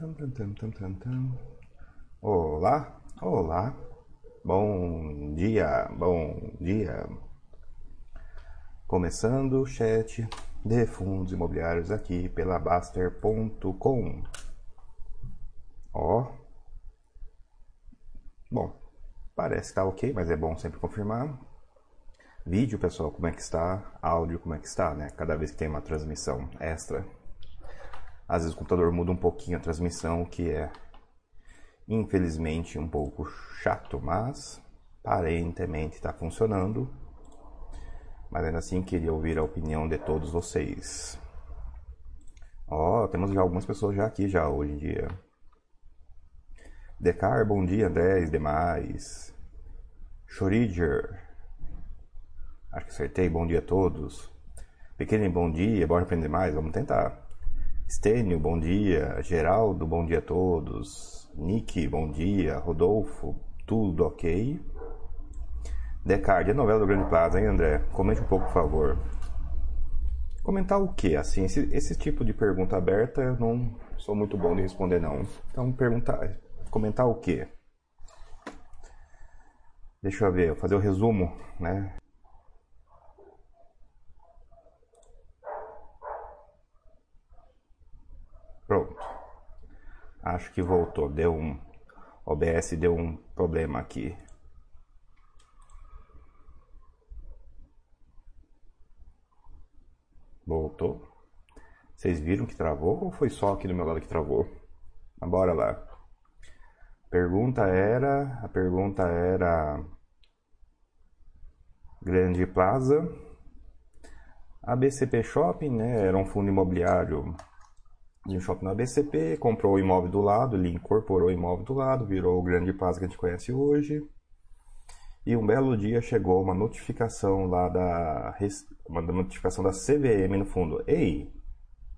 Tam, tam, tam, tam, tam, tam. Olá, olá. Bom dia, bom dia. Começando o chat de fundos imobiliários aqui pela Baster.com. Ó. Bom, parece que tá ok, mas é bom sempre confirmar. Vídeo, pessoal, como é que está? Áudio, como é que está, né? Cada vez que tem uma transmissão extra. Às vezes o computador muda um pouquinho a transmissão, o que é, infelizmente, um pouco chato, mas aparentemente está funcionando. Mas ainda assim, queria ouvir a opinião de todos vocês. Ó, oh, temos já algumas pessoas já aqui já hoje em dia. Decar, bom dia, 10 demais. Choriger, acho que acertei, bom dia a todos. Pequeno, bom dia, bora aprender mais, vamos tentar. Stênio, bom dia. Geraldo, bom dia a todos. Nick, bom dia. Rodolfo, tudo ok? Descartes, a novela do Grande Plaza, hein, André? Comente um pouco, por favor. Comentar o quê? Assim, esse, esse tipo de pergunta aberta eu não sou muito bom de responder, não. Então, perguntar, comentar o quê? Deixa eu ver, vou fazer o resumo, né? Pronto. Acho que voltou. Deu um. OBS deu um problema aqui. Voltou. Vocês viram que travou ou foi só aqui do meu lado que travou? Bora lá. Pergunta era. A pergunta era. Grande Plaza. A BCP Shopping, né? Era um fundo imobiliário de um shopping na BCP, comprou o imóvel do lado, ele incorporou o imóvel do lado, virou o grande paz que a gente conhece hoje. E um belo dia chegou uma notificação lá da uma notificação da CVM no fundo. Ei,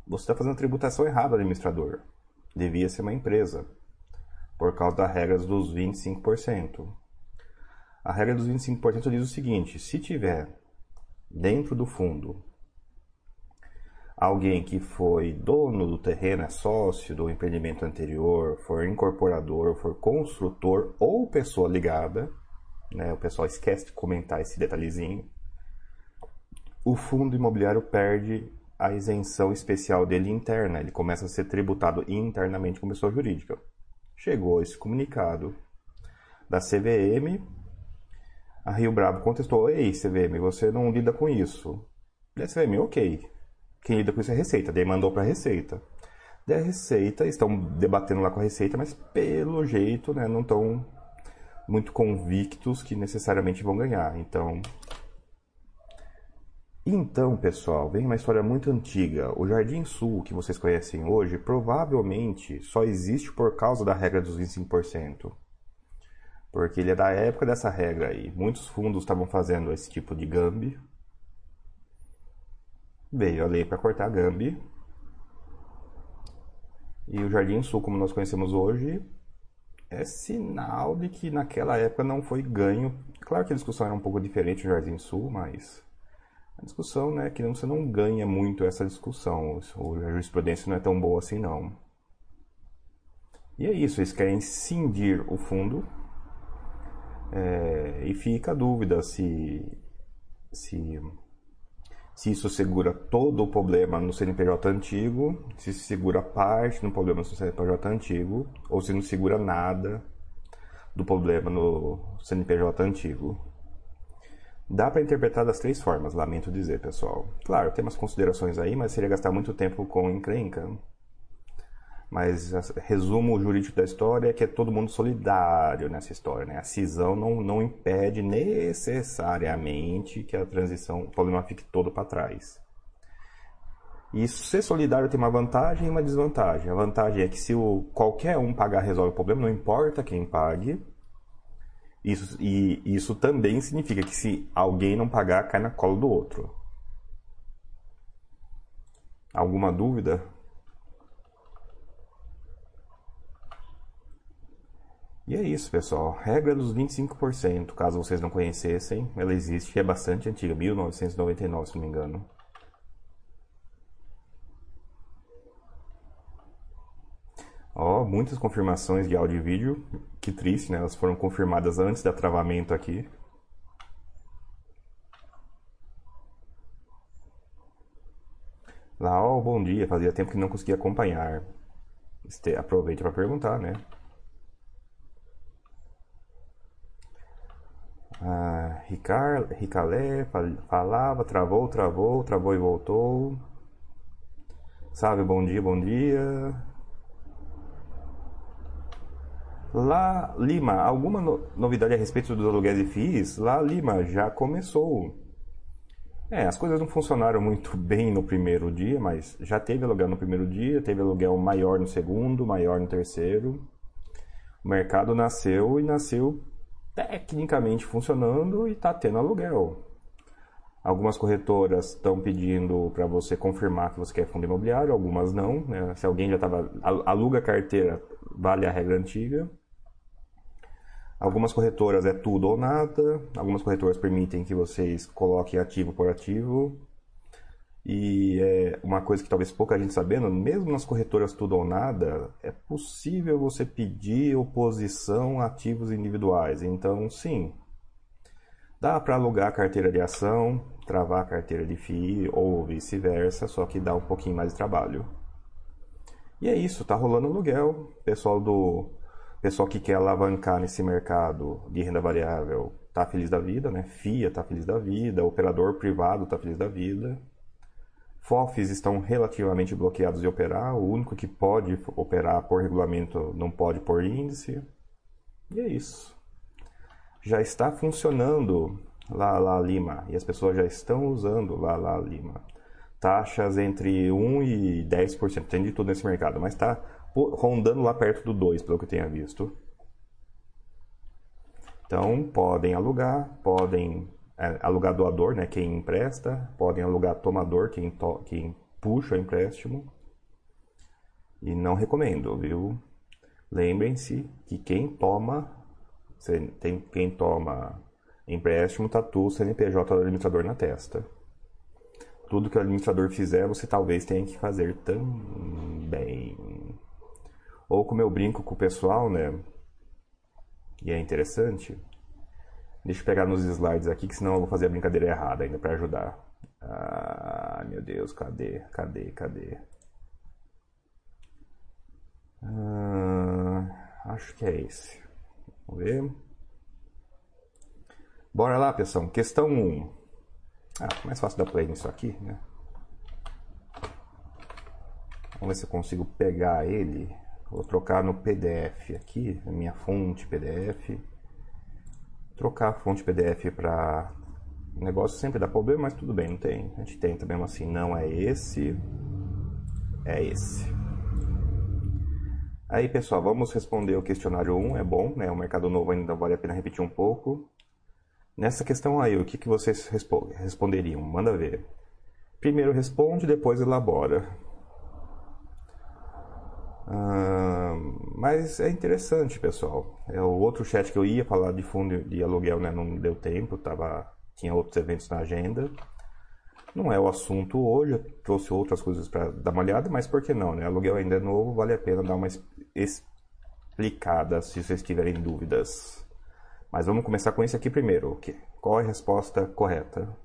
você está fazendo tributação errada, administrador. Devia ser uma empresa, por causa das regras dos 25%. A regra dos 25% diz o seguinte: se tiver dentro do fundo alguém que foi dono do terreno, é sócio do empreendimento anterior, for incorporador, for construtor ou pessoa ligada, né? o pessoal esquece de comentar esse detalhezinho, o fundo imobiliário perde a isenção especial dele interna, ele começa a ser tributado internamente como pessoa jurídica. Chegou esse comunicado da CVM, a Rio Bravo contestou: Ei, CVM, você não lida com isso. E a CVM, ok, quem lida com isso é a Receita, daí mandou para a Receita. Daí a Receita, estão debatendo lá com a Receita, mas pelo jeito né, não estão muito convictos que necessariamente vão ganhar. Então, então, pessoal, vem uma história muito antiga. O Jardim Sul, que vocês conhecem hoje, provavelmente só existe por causa da regra dos 25%. Porque ele é da época dessa regra aí. Muitos fundos estavam fazendo esse tipo de gambi, Veio a lei para cortar a Gambi. E o Jardim Sul, como nós conhecemos hoje, é sinal de que naquela época não foi ganho. Claro que a discussão era um pouco diferente no Jardim Sul, mas a discussão né, que você não ganha muito essa discussão. A jurisprudência não é tão boa assim, não. E é isso, eles querem cindir o fundo. É, e fica a dúvida se, se se isso segura todo o problema no CNPJ antigo, se segura parte do problema no CNPJ antigo, ou se não segura nada do problema no CNPJ antigo. Dá para interpretar das três formas, lamento dizer, pessoal. Claro, tem umas considerações aí, mas seria gastar muito tempo com encrenca. Mas resumo jurídico da história é que é todo mundo solidário nessa história. Né? A cisão não, não impede necessariamente que a transição, o problema fique todo para trás. E ser solidário tem uma vantagem e uma desvantagem. A vantagem é que se o, qualquer um pagar resolve o problema, não importa quem pague. Isso, e isso também significa que se alguém não pagar, cai na cola do outro. Alguma dúvida? E é isso, pessoal. Regra dos 25%, caso vocês não conhecessem, ela existe, é bastante antiga, 1999, se não me engano. Ó, muitas confirmações de áudio e vídeo. Que triste, né? Elas foram confirmadas antes da travamento aqui. Lá, ó, bom dia. Fazia tempo que não conseguia acompanhar. Aproveite para perguntar, né? Ah, Ricar, Ricalé falava, travou, travou, travou e voltou. Sabe, bom dia, bom dia. Lá, Lima, alguma novidade a respeito dos aluguéis de FIIs? Lá, Lima, já começou. É, as coisas não funcionaram muito bem no primeiro dia, mas já teve aluguel no primeiro dia, teve aluguel maior no segundo, maior no terceiro. O mercado nasceu e nasceu tecnicamente funcionando e está tendo aluguel. Algumas corretoras estão pedindo para você confirmar que você quer fundo imobiliário, algumas não. Né? Se alguém já estava aluga a carteira, vale a regra antiga. Algumas corretoras é tudo ou nada. Algumas corretoras permitem que vocês coloquem ativo por ativo. E é uma coisa que talvez pouca gente sabendo, mesmo nas corretoras tudo ou nada, é possível você pedir oposição a ativos individuais. Então, sim, dá para alugar a carteira de ação, travar a carteira de FII ou vice-versa, só que dá um pouquinho mais de trabalho. E é isso, tá rolando aluguel. Pessoal do pessoal que quer alavancar nesse mercado de renda variável tá feliz da vida, né? FIA tá feliz da vida, operador privado tá feliz da vida. FOFs estão relativamente bloqueados de operar, o único que pode operar por regulamento não pode por índice. E é isso. Já está funcionando lá lá Lima e as pessoas já estão usando lá lá Lima. Taxas entre 1 e 10%, tem de tudo nesse mercado, mas está rondando lá perto do 2, pelo que eu tenha visto. Então, podem alugar, podem alugar doador, né, quem empresta, podem alugar tomador, quem, to quem puxa o empréstimo. E não recomendo, viu? Lembrem-se que quem toma, tem, quem toma empréstimo tatua o CNPJ do administrador na testa. Tudo que o administrador fizer, você talvez tenha que fazer também. Ou como eu brinco com o pessoal, né? E é interessante, Deixa eu pegar nos slides aqui, que senão eu vou fazer a brincadeira errada ainda para ajudar. Ah, meu Deus, cadê? Cadê? Cadê? Ah, acho que é esse. Vamos ver. Bora lá, pessoal. Questão 1. Ah, mais fácil dar play nisso aqui, né? Vamos ver se eu consigo pegar ele. Vou trocar no PDF aqui, minha fonte PDF trocar a fonte PDF para negócio sempre dá problema, mas tudo bem, não tem. A gente tenta mesmo assim, não é esse, é esse. Aí pessoal, vamos responder o questionário 1, é bom, né? O mercado novo ainda vale a pena repetir um pouco. Nessa questão aí, o que, que vocês responderiam? Manda ver. Primeiro responde, depois elabora. Ah, mas é interessante, pessoal. É o outro chat que eu ia falar de fundo de aluguel, né? Não deu tempo, tava, tinha outros eventos na agenda. Não é o assunto hoje, eu trouxe outras coisas para dar uma olhada, mas por que não, né? Aluguel ainda é novo, vale a pena dar uma explicada se vocês tiverem dúvidas. Mas vamos começar com esse aqui primeiro. Qual é a resposta correta?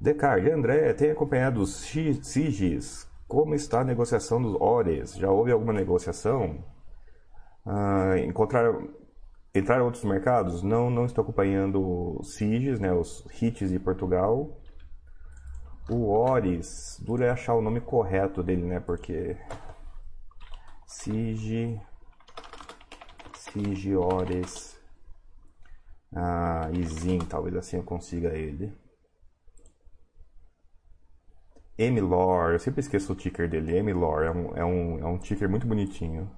Descartes, André, tem acompanhado os SIGs? Como está a negociação dos ORES? Já houve alguma negociação? Ah, encontrar, entrar outros mercados? Não, não estou acompanhando os SIGs, né, os HITs de Portugal. O ORES, dura é achar o nome correto dele, né, porque... SIG... SIG ORES... Ah, Izin, talvez assim eu consiga ele. Emilor, eu sempre esqueço o ticker dele. Emilor, é um, é um, é um ticker muito bonitinho.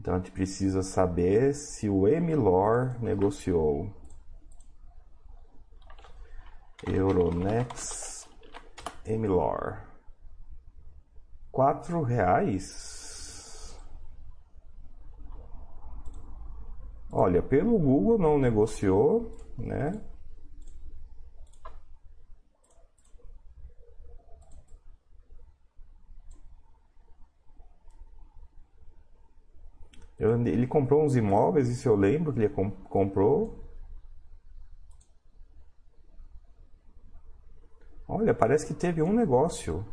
Então a gente precisa saber se o Emilor negociou. Euronext Emilor. Quatro reais? Olha, pelo Google não negociou, né? Ele comprou uns imóveis, isso eu lembro que ele comprou. Olha, parece que teve um negócio.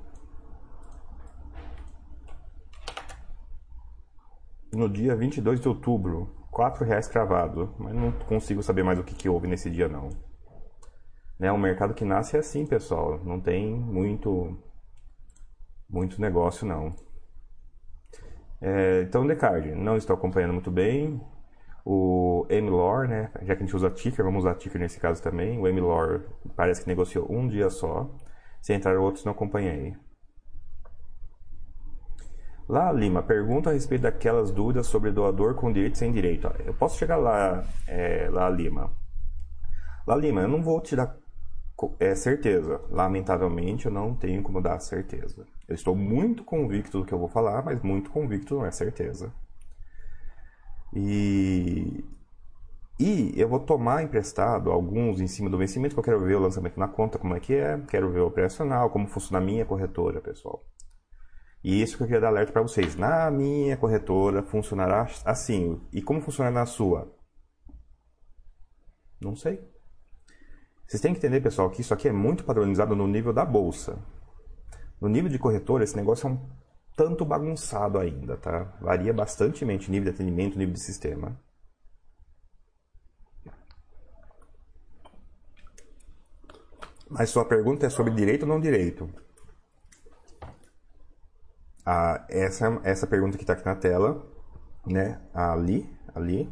No dia 22 de outubro, R$ reais cravado, mas não consigo saber mais o que, que houve nesse dia não. Né, o mercado que nasce é assim, pessoal, não tem muito muito negócio não. É, então, Descartes, não estou acompanhando muito bem. O MLOR, né? Já que a gente usa ticker, vamos usar ticker nesse caso também. O MLOR parece que negociou um dia só. Se entrar outros, não acompanhei. Lá, Lima, pergunta a respeito daquelas dúvidas sobre doador com direito e sem direito. Eu posso chegar lá, é, lá, Lima. Lá, Lima, eu não vou te dar é, certeza. Lamentavelmente, eu não tenho como dar certeza. Eu estou muito convicto do que eu vou falar, mas muito convicto não é certeza. E, e eu vou tomar emprestado alguns em cima do vencimento, que eu quero ver o lançamento na conta, como é que é, quero ver o operacional, como funciona a minha corretora, pessoal. E isso que eu queria dar alerta para vocês. Na minha corretora funcionará assim. E como funciona na sua? Não sei. Vocês têm que entender, pessoal, que isso aqui é muito padronizado no nível da bolsa. No nível de corretora, esse negócio é um tanto bagunçado ainda, tá? Varia bastante nível de atendimento, nível de sistema. Mas sua pergunta é sobre direito ou não direito? Ah, essa, essa pergunta que está aqui na tela, né? Ali, ali,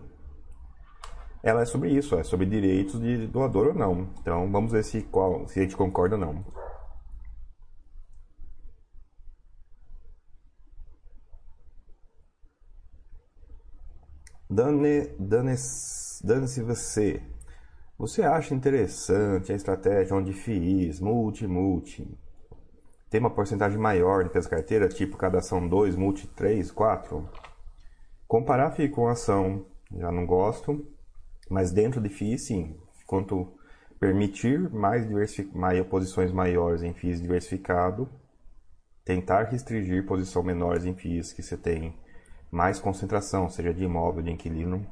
ela é sobre isso, é sobre direitos de doador ou não. Então vamos ver se, qual, se a gente concorda ou não. Dane, dane, dane-se você. Você acha interessante a estratégia onde FIIs, multi-multi, tem uma porcentagem maior de peso carteira, tipo cada ação 2, multi 3, 4? Comparar FII com ação, já não gosto. Mas dentro de FIIs, sim. Quanto permitir mais, mais posições maiores em FIIs diversificado, tentar restringir posições menores em FIIs que você tem mais concentração, seja de imóvel, de inquilino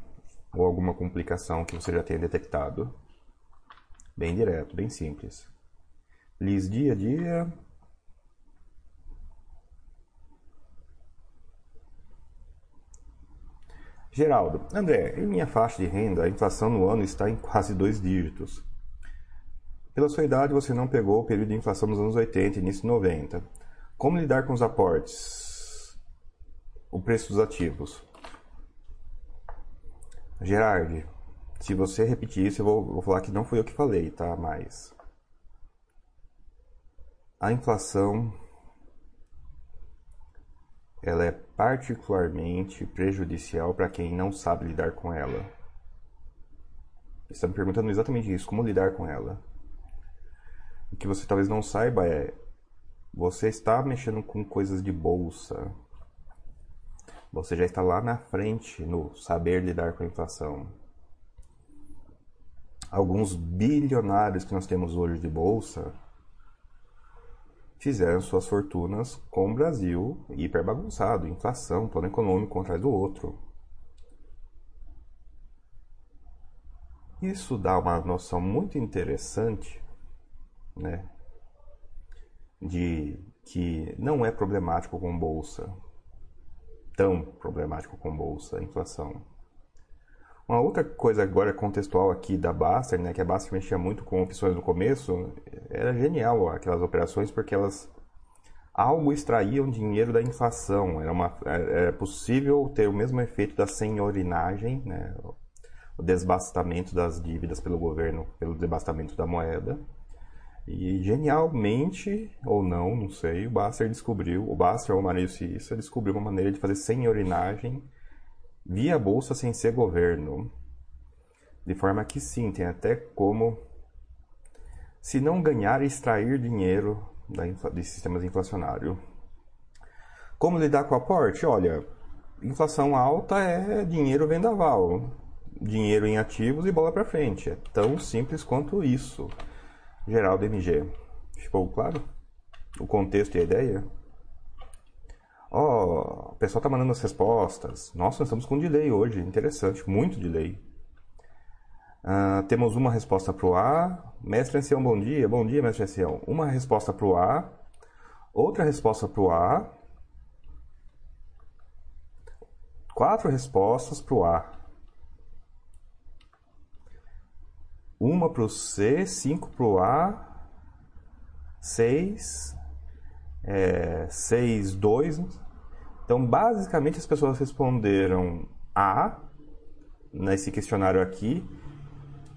ou alguma complicação que você já tenha detectado. Bem direto, bem simples. Liz dia a dia, Geraldo, André, em minha faixa de renda, a inflação no ano está em quase dois dígitos. Pela sua idade, você não pegou o período de inflação nos anos 80 e início de 90. Como lidar com os aportes? O preço dos ativos? Gerard, se você repetir isso, eu vou, vou falar que não fui eu que falei, tá? Mas. A inflação ela é particularmente prejudicial para quem não sabe lidar com ela. Está me perguntando exatamente isso, como lidar com ela. O que você talvez não saiba é você está mexendo com coisas de bolsa. Você já está lá na frente no saber lidar com a inflação. Alguns bilionários que nós temos hoje de bolsa fizeram suas fortunas com o Brasil hiper bagunçado, inflação, plano econômico um atrás do outro. Isso dá uma noção muito interessante, né, de que não é problemático com bolsa, tão problemático com bolsa, a inflação. Uma outra coisa agora contextual aqui da Baster, né, que a Baster mexia muito com opções no começo, era genial aquelas operações porque elas algo extraíam dinheiro da inflação. Era, uma, era possível ter o mesmo efeito da senhorinagem, né, o desbastamento das dívidas pelo governo, pelo desbastamento da moeda. E genialmente, ou não, não sei, o Baster descobriu, o Baster ou o Mario Cissa descobriu uma maneira de fazer senhorinagem via bolsa sem ser governo. De forma que sim, tem até como, se não ganhar, extrair dinheiro da, de sistemas inflacionários. Como lidar com o aporte? Olha, inflação alta é dinheiro vendaval. dinheiro em ativos e bola para frente. É tão simples quanto isso. Geraldo MG. Ficou claro? O contexto e a ideia? Ó, oh, o pessoal tá mandando as respostas. Nossa, nós estamos com delay hoje. Interessante, muito delay. Uh, temos uma resposta para o A. Mestre Ancião, bom dia. Bom dia, mestre Ancião. Uma resposta para o A. Outra resposta para o A. Quatro respostas para o A. Uma para o C, cinco para o A, seis, é, seis, dois. Então, basicamente, as pessoas responderam A nesse questionário aqui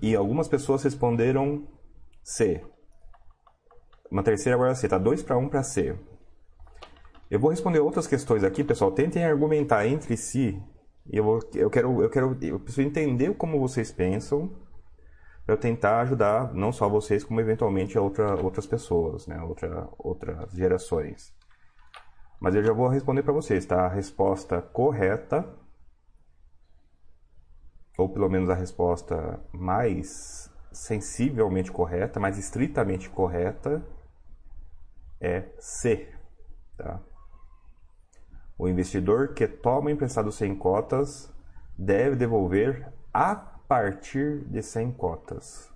e algumas pessoas responderam C. Uma terceira agora C, tá 2 para 1 para C. Eu vou responder outras questões aqui, pessoal. Tentem argumentar entre si. Eu, vou, eu quero, eu quero, eu preciso entender como vocês pensam para eu tentar ajudar não só vocês, como eventualmente outra, outras pessoas, né? Outra, outras gerações. Mas eu já vou responder para vocês, tá? A resposta correta ou pelo menos a resposta mais sensivelmente correta, mais estritamente correta, é C. Tá? O investidor que toma emprestado 100 cotas deve devolver a partir de 100 cotas.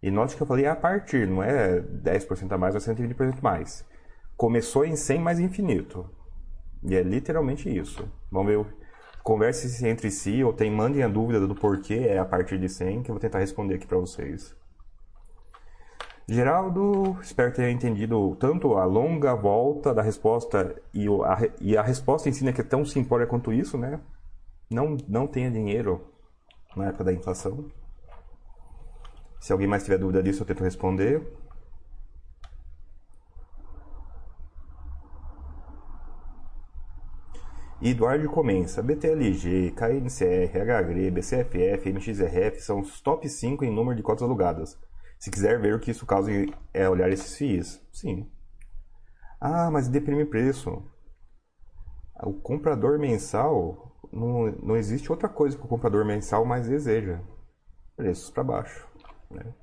E note que eu falei a partir, não é 10% a mais ou 120% mais. Começou em 100 mais infinito. E é literalmente isso. Vamos ver Converse entre si ou tem, mandem a dúvida do porquê é a partir de 100 que eu vou tentar responder aqui para vocês. Geraldo, espero ter entendido tanto a longa volta da resposta e, a, e a resposta em si né, que é tão simplória quanto isso, né? Não, não tenha dinheiro na época da inflação. Se alguém mais tiver dúvida disso, eu tento responder. Eduardo começa. BTLG, KNCR, HGRE, BCFF, MXRF são os top 5 em número de cotas alugadas. Se quiser ver o que isso causa é olhar esses FIIs. Sim. Ah, mas deprime preço. O comprador mensal, não, não existe outra coisa que o comprador mensal mais deseja. Preços para baixo. Né?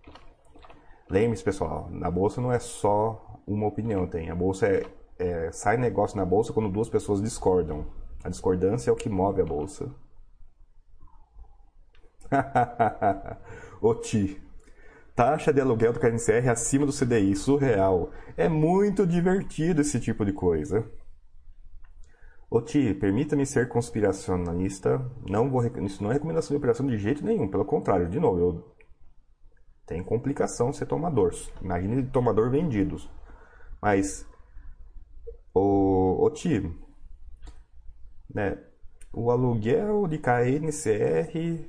Lembre-se, pessoal, na bolsa não é só uma opinião, tem. A bolsa é, é, sai negócio na bolsa quando duas pessoas discordam. A discordância é o que move a bolsa. Oti. Taxa de aluguel do KNCR acima do CDI, surreal. É muito divertido esse tipo de coisa. Oti, permita-me ser conspiracionalista. Não vou, isso não é recomendação de operação de jeito nenhum. Pelo contrário, de novo, eu tem complicação ser tomador. Imagine tomador vendidos. Mas, o, o né? O aluguel de KNCR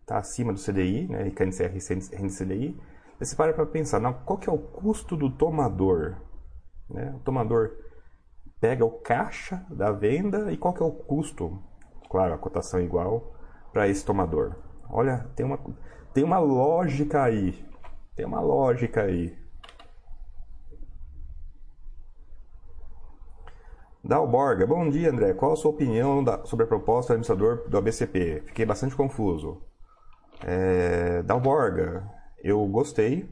está acima do CDI, né? E KNCR rende CDI. Você para para pensar, não, qual que é o custo do tomador? Né? O tomador pega o caixa da venda e qual que é o custo? Claro, a cotação é igual para esse tomador. Olha, tem uma, tem uma lógica aí. Tem uma lógica aí. Dalborga, bom dia André. Qual a sua opinião da, sobre a proposta do administrador do ABCP? Fiquei bastante confuso. É, Dalborga, eu gostei.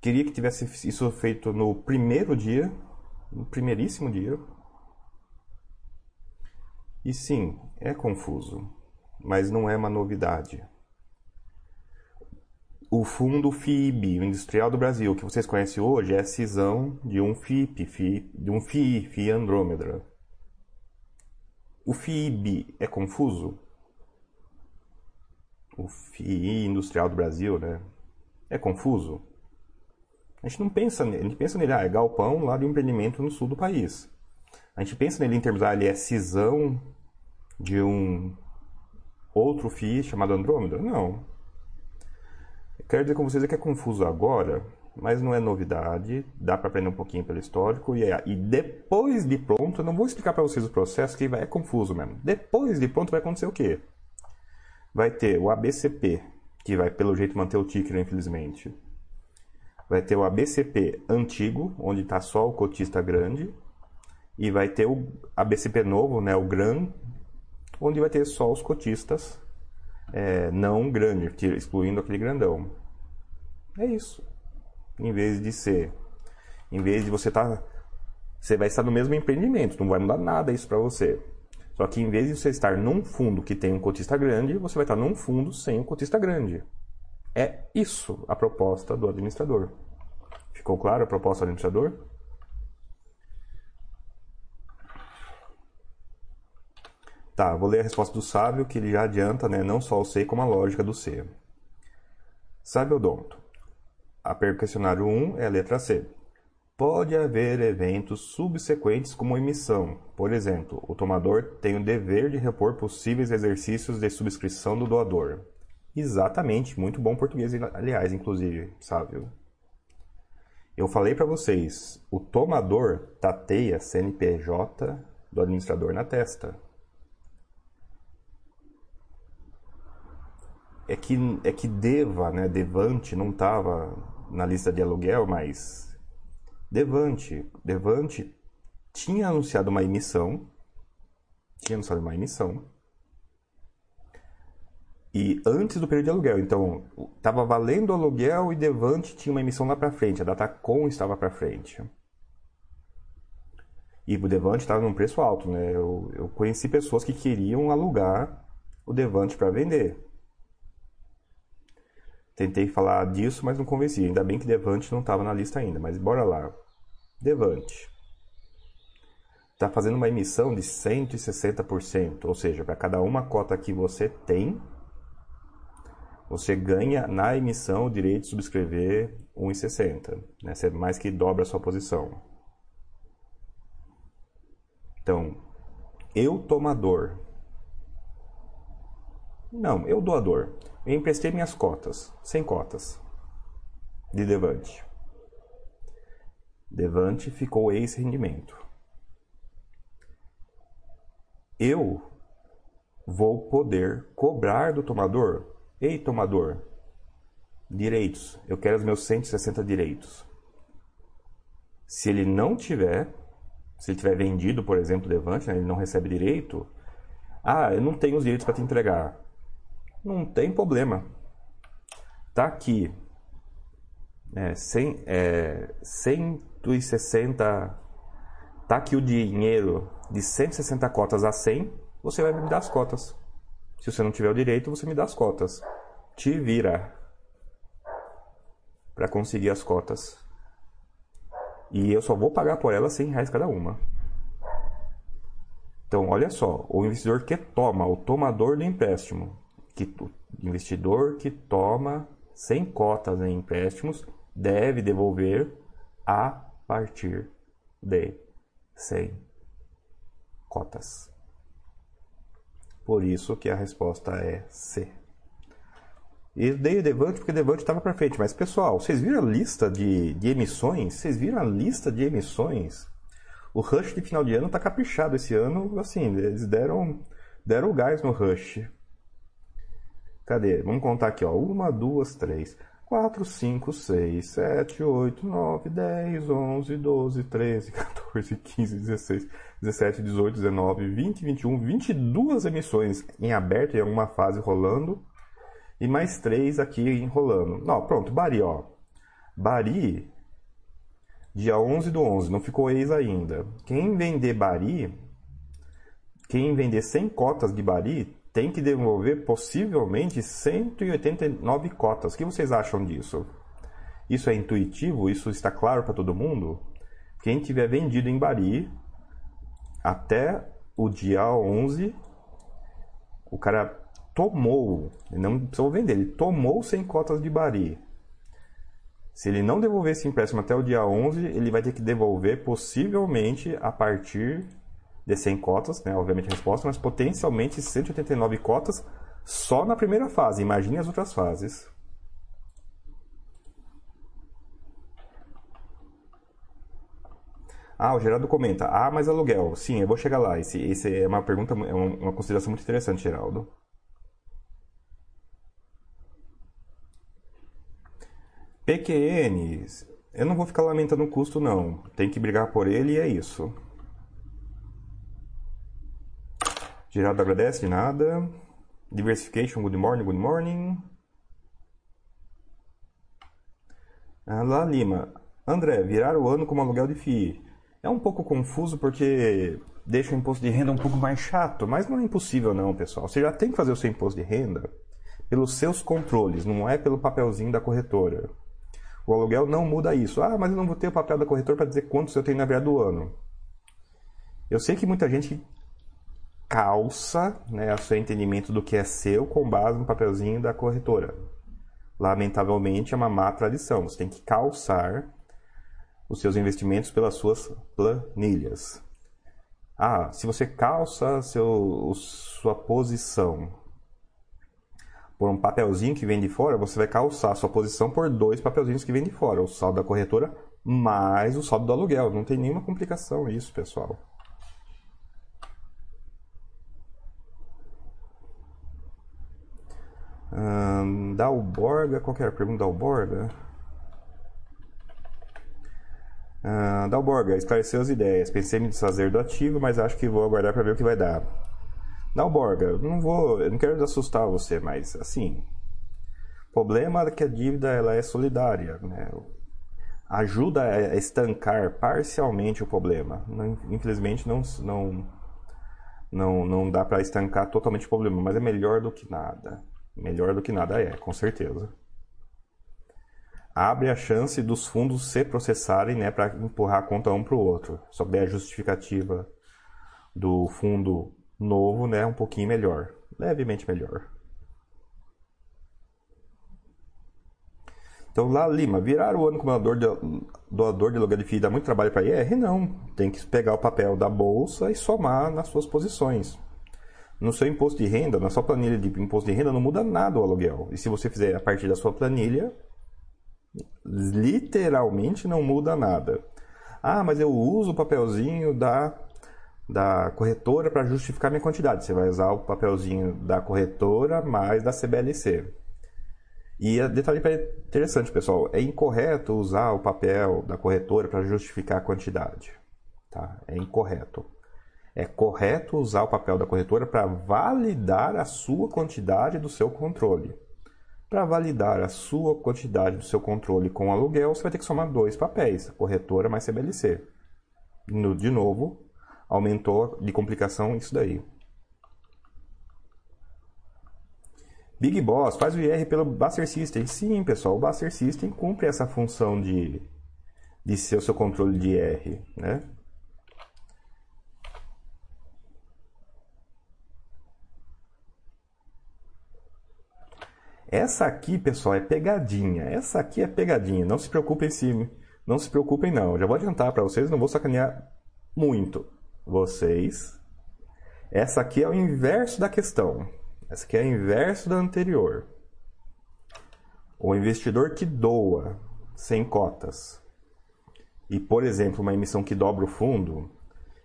Queria que tivesse isso feito no primeiro dia, no primeiríssimo dia. E sim, é confuso, mas não é uma novidade o fundo FIB, o Industrial do Brasil, que vocês conhecem hoje, é a cisão de um FIP, FIP de um FII, FII Andrômeda. O FIB é confuso? O FII Industrial do Brasil, né? É confuso? A gente não pensa nele, a gente pensa nele, ah, é galpão lá de um empreendimento no sul do país. A gente pensa nele em termos, ah, ele é cisão de um outro FII chamado Andrômeda? Não. Quero dizer com vocês é que é confuso agora, mas não é novidade, dá para aprender um pouquinho pelo histórico e, e depois de pronto, eu não vou explicar para vocês o processo que vai, é confuso mesmo. Depois de pronto vai acontecer o quê? Vai ter o ABCP, que vai pelo jeito manter o ticker, infelizmente. Vai ter o ABCP antigo, onde está só o cotista grande, e vai ter o ABCP novo, né, o GRAN, onde vai ter só os cotistas é, não grande, excluindo aquele grandão. É isso. Em vez de ser, em vez de você estar, tá, você vai estar no mesmo empreendimento, não vai mudar nada isso para você. Só que em vez de você estar num fundo que tem um cotista grande, você vai estar num fundo sem um cotista grande. É isso a proposta do administrador. Ficou claro a proposta do administrador? Tá, vou ler a resposta do sábio, que ele já adianta, né, não só o C, como a lógica do C. Sábio odonto. A questionário 1 é a letra C. Pode haver eventos subsequentes como emissão. Por exemplo, o tomador tem o dever de repor possíveis exercícios de subscrição do doador. Exatamente, muito bom português, aliás, inclusive, sábio. Eu falei para vocês, o tomador tateia CNPJ do administrador na testa. É que, é que Deva, né, Devante, não estava na lista de aluguel, mas Devante, Devante tinha anunciado uma emissão, tinha anunciado uma emissão, e antes do período de aluguel, então estava valendo o aluguel e Devante tinha uma emissão lá para frente, a Datacom estava para frente. E o Devante estava num preço alto, né? Eu, eu conheci pessoas que queriam alugar o Devante para vender. Tentei falar disso, mas não convenci. Ainda bem que Devante não estava na lista ainda, mas bora lá. Devante. Está fazendo uma emissão de 160%, ou seja, para cada uma cota que você tem, você ganha na emissão o direito de subscrever 1,60. Né? Você mais que dobra a sua posição. Então, eu tomador. Não, eu doador. Eu emprestei minhas cotas, 100 cotas, de Devante. Devante ficou ex-rendimento. Eu vou poder cobrar do tomador, ei tomador, direitos, eu quero os meus 160 direitos. Se ele não tiver, se ele tiver vendido, por exemplo, Levante, né, ele não recebe direito, ah, eu não tenho os direitos para te entregar. Não tem problema. Tá aqui. É, 100, é, 160. Tá aqui o dinheiro de 160 cotas a 100. Você vai me dar as cotas. Se você não tiver o direito, você me dá as cotas. Te vira para conseguir as cotas. E eu só vou pagar por elas 100 reais cada uma. Então, olha só, o investidor que toma, o tomador do empréstimo, que o investidor que toma 100 cotas em empréstimos deve devolver a partir de 100 cotas. Por isso que a resposta é C. E dei o Devante porque o Devante estava para frente. Mas, pessoal, vocês viram a lista de, de emissões? Vocês viram a lista de emissões? O Rush de final de ano está caprichado esse ano. Assim, eles deram, deram o gás no Rush. Cadê? Vamos contar aqui, ó. Uma, duas, três, quatro, cinco, seis, sete, oito, nove, dez, onze, doze, treze, 14, 15, 16, 17, 18, 19, 20, 21, 22 emissões em aberto em alguma fase rolando e mais três aqui enrolando. Não, pronto, Bari, ó. Bari, dia 11 do 11, não ficou ex ainda. Quem vender Bari, quem vender 100 cotas de Bari, tem que devolver possivelmente 189 cotas. O que vocês acham disso? Isso é intuitivo? Isso está claro para todo mundo? Quem tiver vendido em Bari até o dia 11, o cara tomou, não precisou vender, ele tomou 100 cotas de Bari. Se ele não devolver esse empréstimo até o dia 11, ele vai ter que devolver possivelmente a partir de 100 cotas, né, obviamente a resposta, mas potencialmente 189 cotas só na primeira fase. Imagine as outras fases. Ah, o Geraldo comenta. Ah, mas aluguel. Sim, eu vou chegar lá. Esse, esse é uma pergunta, é uma consideração muito interessante, Geraldo. PQNs. Eu não vou ficar lamentando o custo, não. Tem que brigar por ele e é isso. Geraldo agradece de nada. Diversification, good morning, good morning. Ah, lá Lima. André, virar o ano como aluguel de FII. É um pouco confuso porque deixa o imposto de renda um pouco mais chato, mas não é impossível não, pessoal. Você já tem que fazer o seu imposto de renda pelos seus controles, não é pelo papelzinho da corretora. O aluguel não muda isso. Ah, mas eu não vou ter o papel da corretora para dizer quantos eu tenho na virada do ano. Eu sei que muita gente calça né, o seu entendimento do que é seu com base no papelzinho da corretora. Lamentavelmente é uma má tradição. Você tem que calçar os seus investimentos pelas suas planilhas. Ah, se você calça seu, sua posição por um papelzinho que vem de fora, você vai calçar sua posição por dois papelzinhos que vem de fora, o saldo da corretora mais o saldo do aluguel. Não tem nenhuma complicação isso, pessoal. Hum, Dalborga, qualquer pergunta Dalborga? Uh, Dalborga, esclareceu as ideias. Pensei em me desfazer do ativo, mas acho que vou aguardar para ver o que vai dar. Dalborga, não vou, eu não quero assustar você, mas assim, o problema é que a dívida ela é solidária, né? Ajuda a estancar parcialmente o problema. Infelizmente não não não, não dá para estancar totalmente o problema, mas é melhor do que nada. Melhor do que nada é, com certeza. Abre a chance dos fundos se processarem né, para empurrar a conta um para o outro. Só que a justificativa do fundo novo né, um pouquinho melhor. Levemente melhor. Então lá, Lima, virar o ano como doador de, doador de aluguel de FII dá muito trabalho para IR? Não. Tem que pegar o papel da bolsa e somar nas suas posições no seu imposto de renda, na sua planilha de imposto de renda, não muda nada o aluguel. E se você fizer a partir da sua planilha, literalmente não muda nada. Ah, mas eu uso o papelzinho da, da corretora para justificar minha quantidade. Você vai usar o papelzinho da corretora mais da CBLC. E detalhe interessante, pessoal, é incorreto usar o papel da corretora para justificar a quantidade. Tá? É incorreto é correto usar o papel da corretora para validar a sua quantidade do seu controle. Para validar a sua quantidade do seu controle com aluguel, você vai ter que somar dois papéis, corretora mais CBLC. No, de novo, aumentou de complicação isso daí. Big Boss faz o IR pelo Buster System. Sim, pessoal, o Buster System cumpre essa função de, de ser o seu controle de IR, né? Essa aqui, pessoal, é pegadinha. Essa aqui é pegadinha. Não se preocupem se, não se preocupem não. Já vou adiantar para vocês, não vou sacanear muito vocês. Essa aqui é o inverso da questão. Essa aqui é o inverso da anterior. O investidor que doa sem cotas e, por exemplo, uma emissão que dobra o fundo,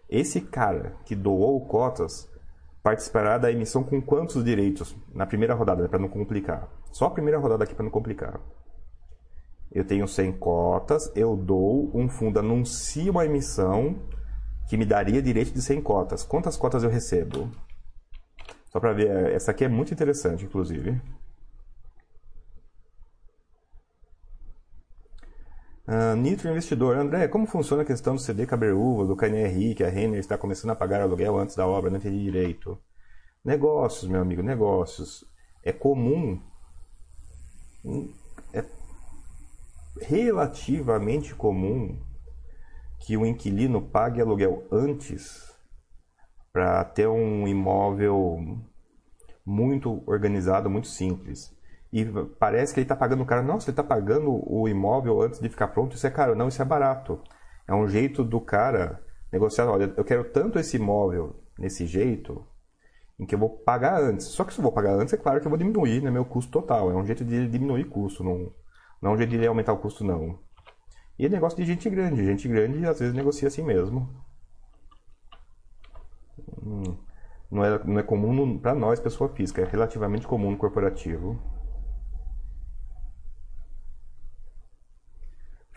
esse cara que doou cotas participará da emissão com quantos direitos na primeira rodada, para não complicar? Só a primeira rodada aqui para não complicar. Eu tenho 100 cotas, eu dou, um fundo anuncia uma emissão que me daria direito de 100 cotas. Quantas cotas eu recebo? Só para ver, essa aqui é muito interessante, inclusive. Uh, Nitro Investidor, André, como funciona a questão do CD Caberuva, do KNRI, que a Renner está começando a pagar aluguel antes da obra, não entendi direito. Negócios, meu amigo, negócios. É comum, é relativamente comum que o inquilino pague aluguel antes para ter um imóvel muito organizado, muito simples e parece que ele está pagando o cara, nossa, ele está pagando o imóvel antes de ficar pronto, isso é caro. Não, isso é barato. É um jeito do cara negociar, olha, eu quero tanto esse imóvel nesse jeito, em que eu vou pagar antes. Só que se eu vou pagar antes, é claro que eu vou diminuir né, meu custo total. É um jeito de diminuir custo, não, não é um jeito de aumentar o custo, não. E é negócio de gente grande. Gente grande às vezes negocia assim mesmo. Hum, não, é, não é comum para nós, pessoa física, é relativamente comum no corporativo.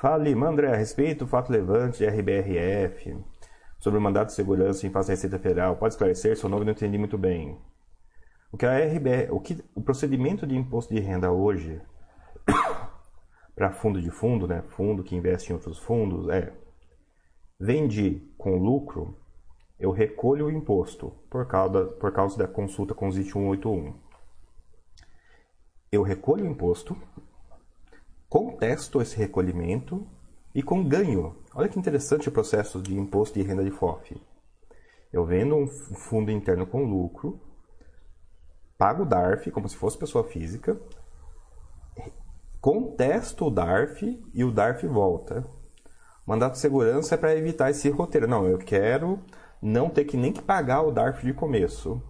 Fala Lima, André, a respeito do fato levante de RBRF. sobre o mandato de segurança em face da Receita Federal. Pode esclarecer? Sou novo e não entendi muito bem. O que a RBR, o que o procedimento de imposto de renda hoje para fundo de fundo, né, fundo que investe em outros fundos, é vendi com lucro, eu recolho o imposto por causa, por causa da consulta com o ZIT 181. Eu recolho o imposto, contesto esse recolhimento e com ganho. Olha que interessante o processo de imposto de renda de FOF. Eu vendo um fundo interno com lucro, pago o DARF como se fosse pessoa física, contesto o DARF e o DARF volta. Mandato de segurança é para evitar esse roteiro. Não, eu quero não ter que nem que pagar o DARF de começo.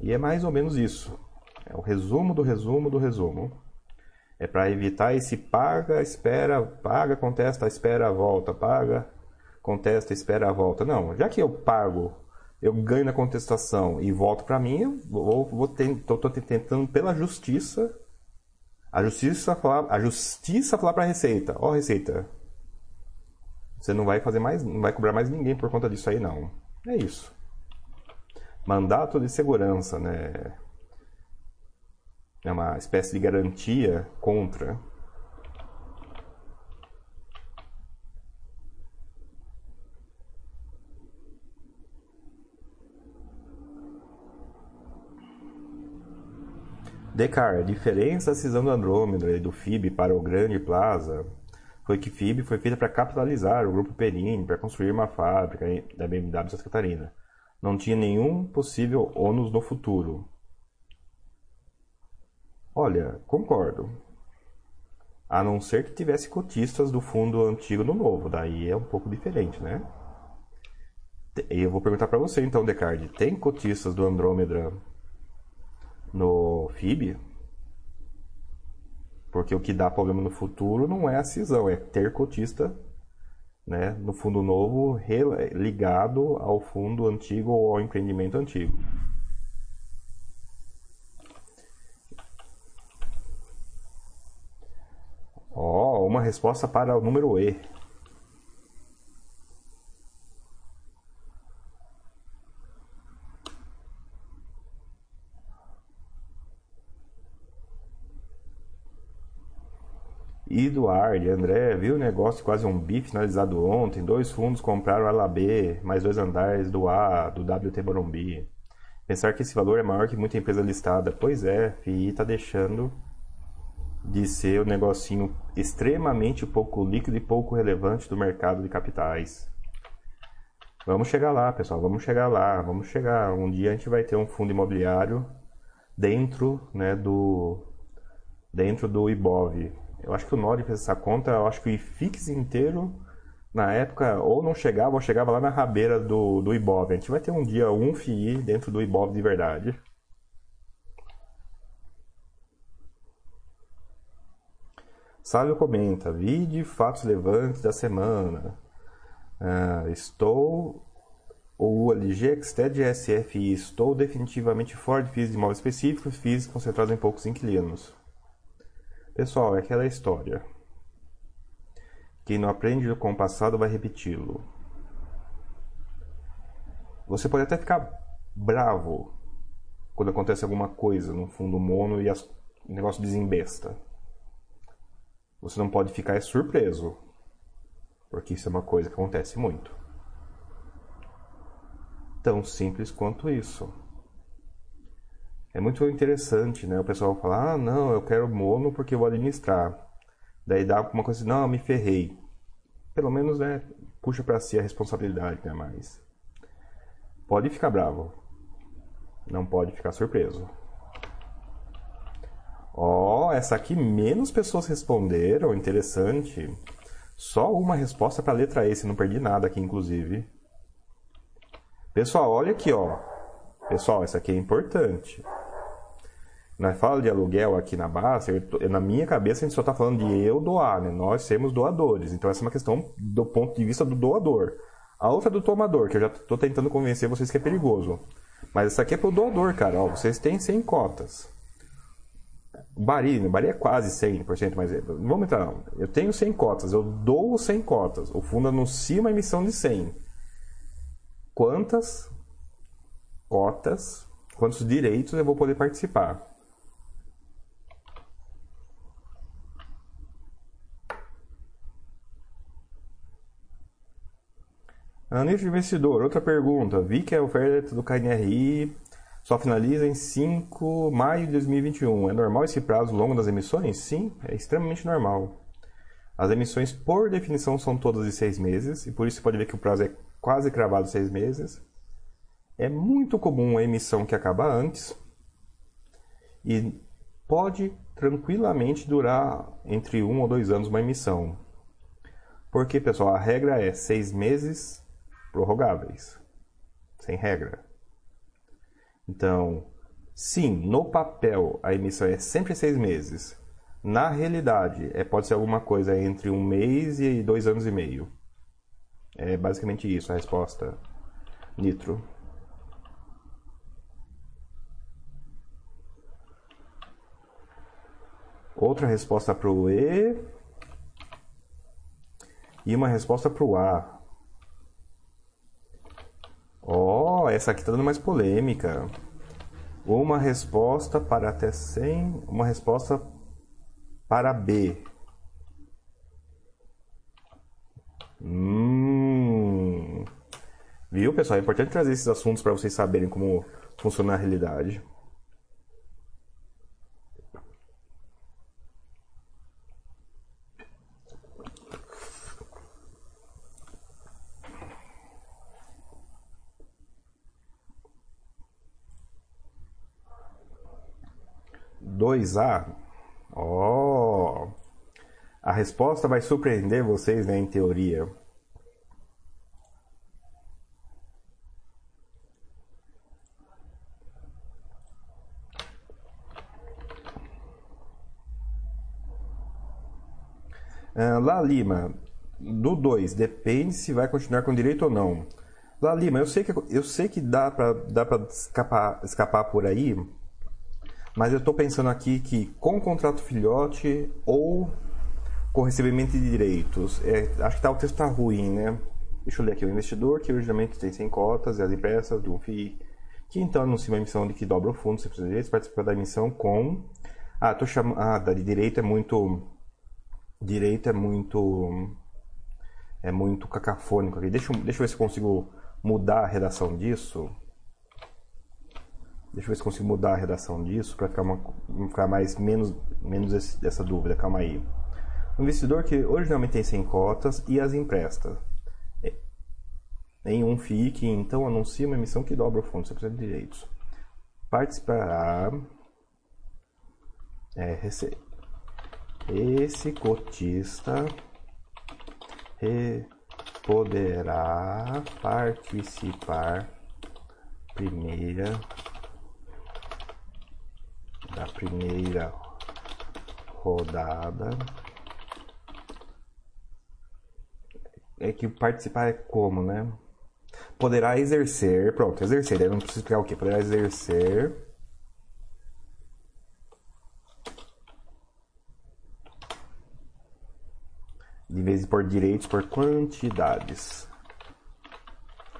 E é mais ou menos isso. É o resumo do resumo do resumo. É para evitar esse paga, espera, paga, contesta, espera, volta, paga, contesta, espera, volta. Não, já que eu pago, eu ganho na contestação e volto para mim, eu vou, vou tentando pela justiça a justiça falar, a justiça falar para a Receita, ó oh, Receita, você não vai fazer mais, não vai cobrar mais ninguém por conta disso aí não. É isso. Mandato de segurança, né? É uma espécie de garantia contra Descartes, a diferença da cisão do Andrômeda e do FIB para o Grande Plaza foi que FIB foi feita para capitalizar o grupo Perini, para construir uma fábrica da BMW Santa Catarina. Não tinha nenhum possível ônus no futuro. Olha, concordo. A não ser que tivesse cotistas do fundo antigo no novo, daí é um pouco diferente, né? Eu vou perguntar para você então, Descartes, tem cotistas do Andrômeda no FIB, porque o que dá problema no futuro não é a cisão, é ter cotista né, no fundo novo ligado ao fundo antigo ou ao empreendimento antigo. Ó, oh, uma resposta para o número E. Eduardo, André, viu o negócio quase um bi finalizado ontem? Dois fundos compraram a LAB, mais dois andares do A, do WT Morumbi. Pensar que esse valor é maior que muita empresa listada. Pois é, FII está deixando de ser um negocinho extremamente pouco líquido e pouco relevante do mercado de capitais. Vamos chegar lá, pessoal, vamos chegar lá, vamos chegar. Um dia a gente vai ter um fundo imobiliário dentro, né, do dentro do IBOV, eu acho que o Nori fez essa conta, eu acho que o IFIX inteiro, na época, ou não chegava, ou chegava lá na rabeira do, do Ibov. A gente vai ter um dia um FII dentro do Ibov de verdade. Sávio comenta, vide fatos relevantes da semana. Ah, estou o ULG Xted SFI estou definitivamente fora de FIIs de imóveis específicos, FIIs concentrados em poucos inquilinos. Pessoal, é aquela história. Quem não aprende com o passado vai repeti-lo. Você pode até ficar bravo quando acontece alguma coisa no fundo mono e as, o negócio desembesta. Você não pode ficar surpreso, porque isso é uma coisa que acontece muito. Tão simples quanto isso. É muito interessante, né? O pessoal fala, ah, não, eu quero mono porque eu vou administrar. Daí dá uma coisa assim, não, eu me ferrei. Pelo menos, né, puxa para si a responsabilidade, né? Mas pode ficar bravo. Não pode ficar surpreso. Ó, oh, essa aqui menos pessoas responderam, interessante. Só uma resposta para a letra E, se não perdi nada aqui, inclusive. Pessoal, olha aqui, ó. Pessoal, essa aqui é importante. Na fala de aluguel aqui na base, na minha cabeça a gente só está falando de eu doar, né? Nós sermos doadores. Então essa é uma questão do ponto de vista do doador. A outra é do tomador, que eu já estou tentando convencer vocês que é perigoso. Mas essa aqui é para o doador, cara. Ó, vocês têm 100 cotas. Bari, Bari é quase 100%, mas vamos entrar. Não. Eu tenho 100 cotas, eu dou 100 cotas. O fundo anuncia uma emissão de 100. quantas cotas, quantos direitos eu vou poder participar. De investidor, outra pergunta. Vi que a oferta do KNRI só finaliza em 5 de maio de 2021. É normal esse prazo longo das emissões? Sim, é extremamente normal. As emissões, por definição, são todas de seis meses, e por isso você pode ver que o prazo é quase cravado seis meses. É muito comum a emissão que acaba antes, e pode tranquilamente durar entre um ou dois anos uma emissão. Porque, pessoal, a regra é seis meses prorrogáveis, sem regra. Então, sim, no papel a emissão é sempre seis meses. Na realidade, é, pode ser alguma coisa entre um mês e dois anos e meio. É basicamente isso a resposta, Nitro. Outra resposta para o E. E uma resposta para o A. Ó, oh, essa aqui está dando mais polêmica. Uma resposta para até 100. Uma resposta para B. Hum. Viu, pessoal? É importante trazer esses assuntos para vocês saberem como funciona a realidade. 2A? Ó, oh, a resposta vai surpreender vocês, né, em teoria. Uh, Lá Lima, do 2, depende se vai continuar com direito ou não. Lá Lima, eu sei que, eu sei que dá para dá escapar, escapar por aí, mas eu estou pensando aqui que com contrato filhote ou com recebimento de direitos, é, acho que tá, o texto está ruim, né? Deixa eu ler aqui. O investidor que originalmente tem 100 cotas e as empresas de um FII que então anuncia uma emissão de que dobra o fundo, 100% de direitos, participa da emissão com... Ah, tô chamando... Ah, de direito é muito... Direito é muito... É muito cacafônico aqui. Deixa, deixa eu ver se eu consigo mudar a redação disso. Deixa eu ver se consigo mudar a redação disso para ficar, ficar mais menos, menos esse, essa dúvida. Calma aí. O investidor que originalmente tem 100 cotas e as empresta é, em um que então anuncia uma emissão que dobra o fundo, 100% de direitos. Participará. É, rece... Esse cotista poderá participar primeira da primeira rodada. É que participar é como, né? Poderá exercer, pronto, exercer, daí não precisa explicar o que, poderá exercer de vez por direitos por quantidades.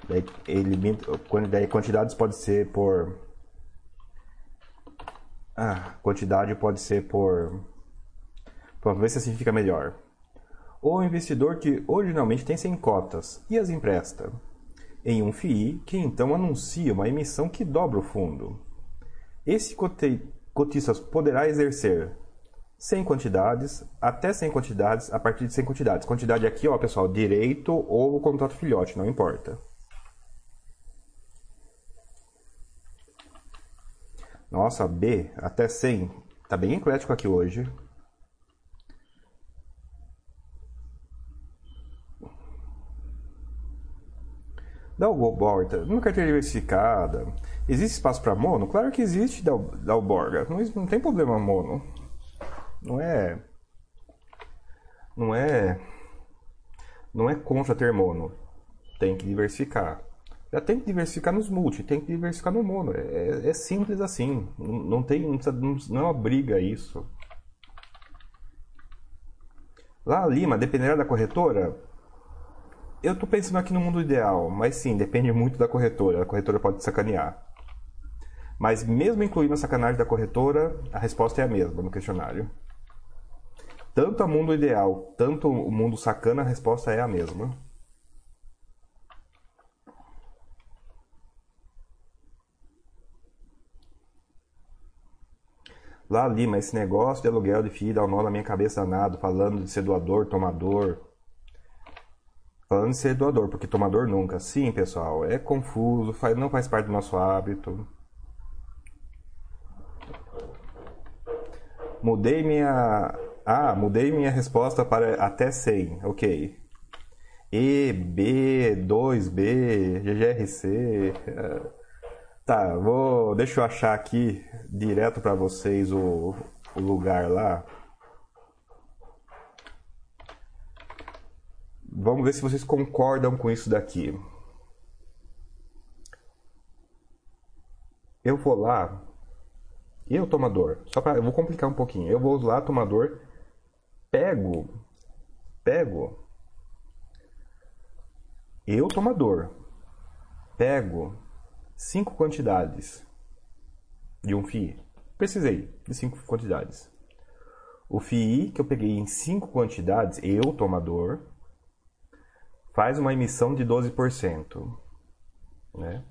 Daí, ele, quantidades pode ser por ah, quantidade pode ser por. Vamos ver se assim fica melhor. O investidor que originalmente tem 100 cotas e as empresta em um FII que então anuncia uma emissão que dobra o fundo. Esse cotista poderá exercer 100 quantidades, até 100 quantidades, a partir de 100 quantidades. Quantidade aqui, ó, pessoal, direito ou contrato filhote, não importa. Nossa, B, até 100. Tá bem eclético aqui hoje. Da Alborga, numa carteira diversificada, existe espaço para mono? Claro que existe da, da Alborga. Não, não tem problema mono. Não é. Não é. Não é contra ter mono. Tem que diversificar. Tem que diversificar nos multi, tem que diversificar no mono. É, é, é simples assim. Não, tem, não, não é uma briga isso. Lá Lima, dependerá da corretora? eu estou pensando aqui no mundo ideal, mas sim, depende muito da corretora. A corretora pode sacanear. Mas mesmo incluindo a sacanagem da corretora, a resposta é a mesma no questionário. Tanto a mundo ideal, tanto o mundo sacana, a resposta é a mesma. Lá Lima, esse negócio de aluguel de FII dá um nó na minha cabeça danado, falando de ser doador, tomador. Falando de ser doador, porque tomador nunca. Sim, pessoal, é confuso, não faz parte do nosso hábito. Mudei minha. Ah, mudei minha resposta para até 100. Ok. E, B, 2B, GGRC. Tá, vou. Deixa eu achar aqui direto para vocês o, o lugar lá. Vamos ver se vocês concordam com isso daqui. Eu vou lá. Eu, tomador. Só para, eu vou complicar um pouquinho. Eu vou lá, tomador. Pego. Pego. Eu, tomador. Pego cinco quantidades de um FII. Precisei de cinco quantidades. O FII que eu peguei em cinco quantidades, eu, tomador, faz uma emissão de 12%. Né?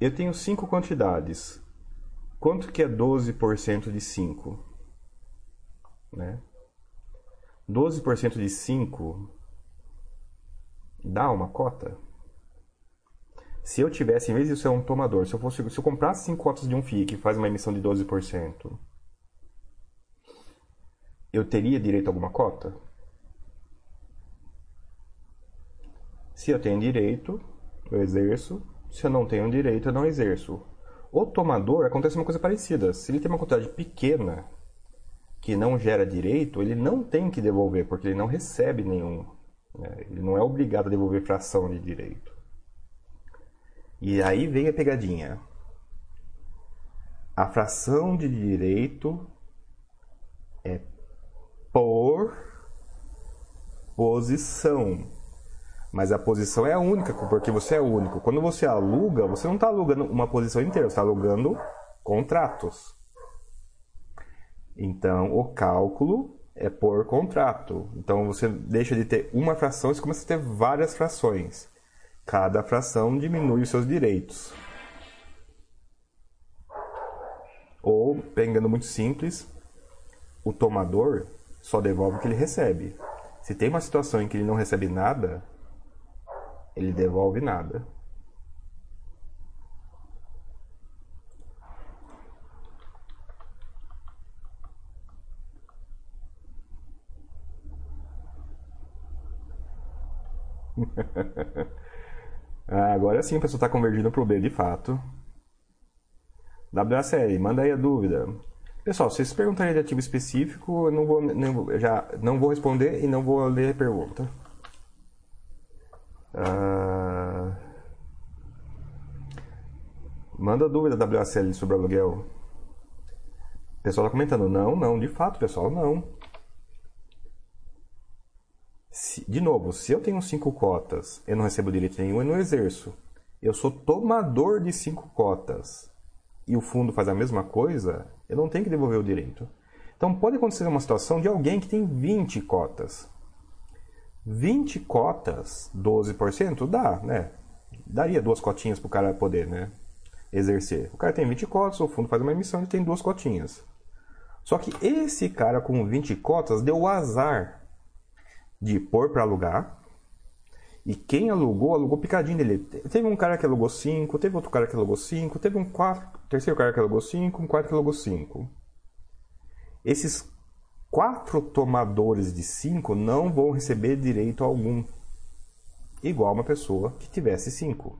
Eu tenho cinco quantidades. Quanto que é 12% de 5? Né? 12% de 5 dá uma cota? Se eu tivesse, em vez de ser um tomador, se eu, fosse, se eu comprasse 5 cotas de um FII que faz uma emissão de 12%, eu teria direito a alguma cota? Se eu tenho direito, eu exerço. Se eu não tenho direito, eu não exerço. O tomador acontece uma coisa parecida. Se ele tem uma quantidade pequena que não gera direito, ele não tem que devolver, porque ele não recebe nenhum? Ele não é obrigado a devolver fração de direito. E aí vem a pegadinha. A fração de direito é por posição. Mas a posição é única, porque você é único. Quando você aluga, você não está alugando uma posição inteira, você está alugando contratos. Então, o cálculo é por contrato. Então você deixa de ter uma fração e começa a ter várias frações. Cada fração diminui os seus direitos. Ou, pegando muito simples, o tomador só devolve o que ele recebe. Se tem uma situação em que ele não recebe nada, ele devolve nada. ah, agora sim a pessoa está convergindo para o B de fato. WSL, manda aí a dúvida. Pessoal, se vocês perguntarem de ativo específico, eu não vou, já não vou responder e não vou ler a pergunta. Ah, manda dúvida WSL sobre aluguel. O pessoal está comentando, não, não, de fato, pessoal, não. Se, de novo, se eu tenho cinco cotas, eu não recebo direito nenhum, eu não exerço. Eu sou tomador de cinco cotas e o fundo faz a mesma coisa, eu não tenho que devolver o direito. Então pode acontecer uma situação de alguém que tem 20 cotas. 20 cotas, 12%, dá, né? Daria duas cotinhas para o cara poder, né? Exercer. O cara tem 20 cotas, o fundo faz uma emissão e tem duas cotinhas. Só que esse cara com 20 cotas deu azar de pôr para alugar. E quem alugou, alugou picadinho dele. Teve um cara que alugou 5, teve outro cara que alugou 5, teve um terceiro cara que alugou 5, um quarto que alugou 5. Esses quatro tomadores de 5 não vão receber direito algum. Igual uma pessoa que tivesse 5.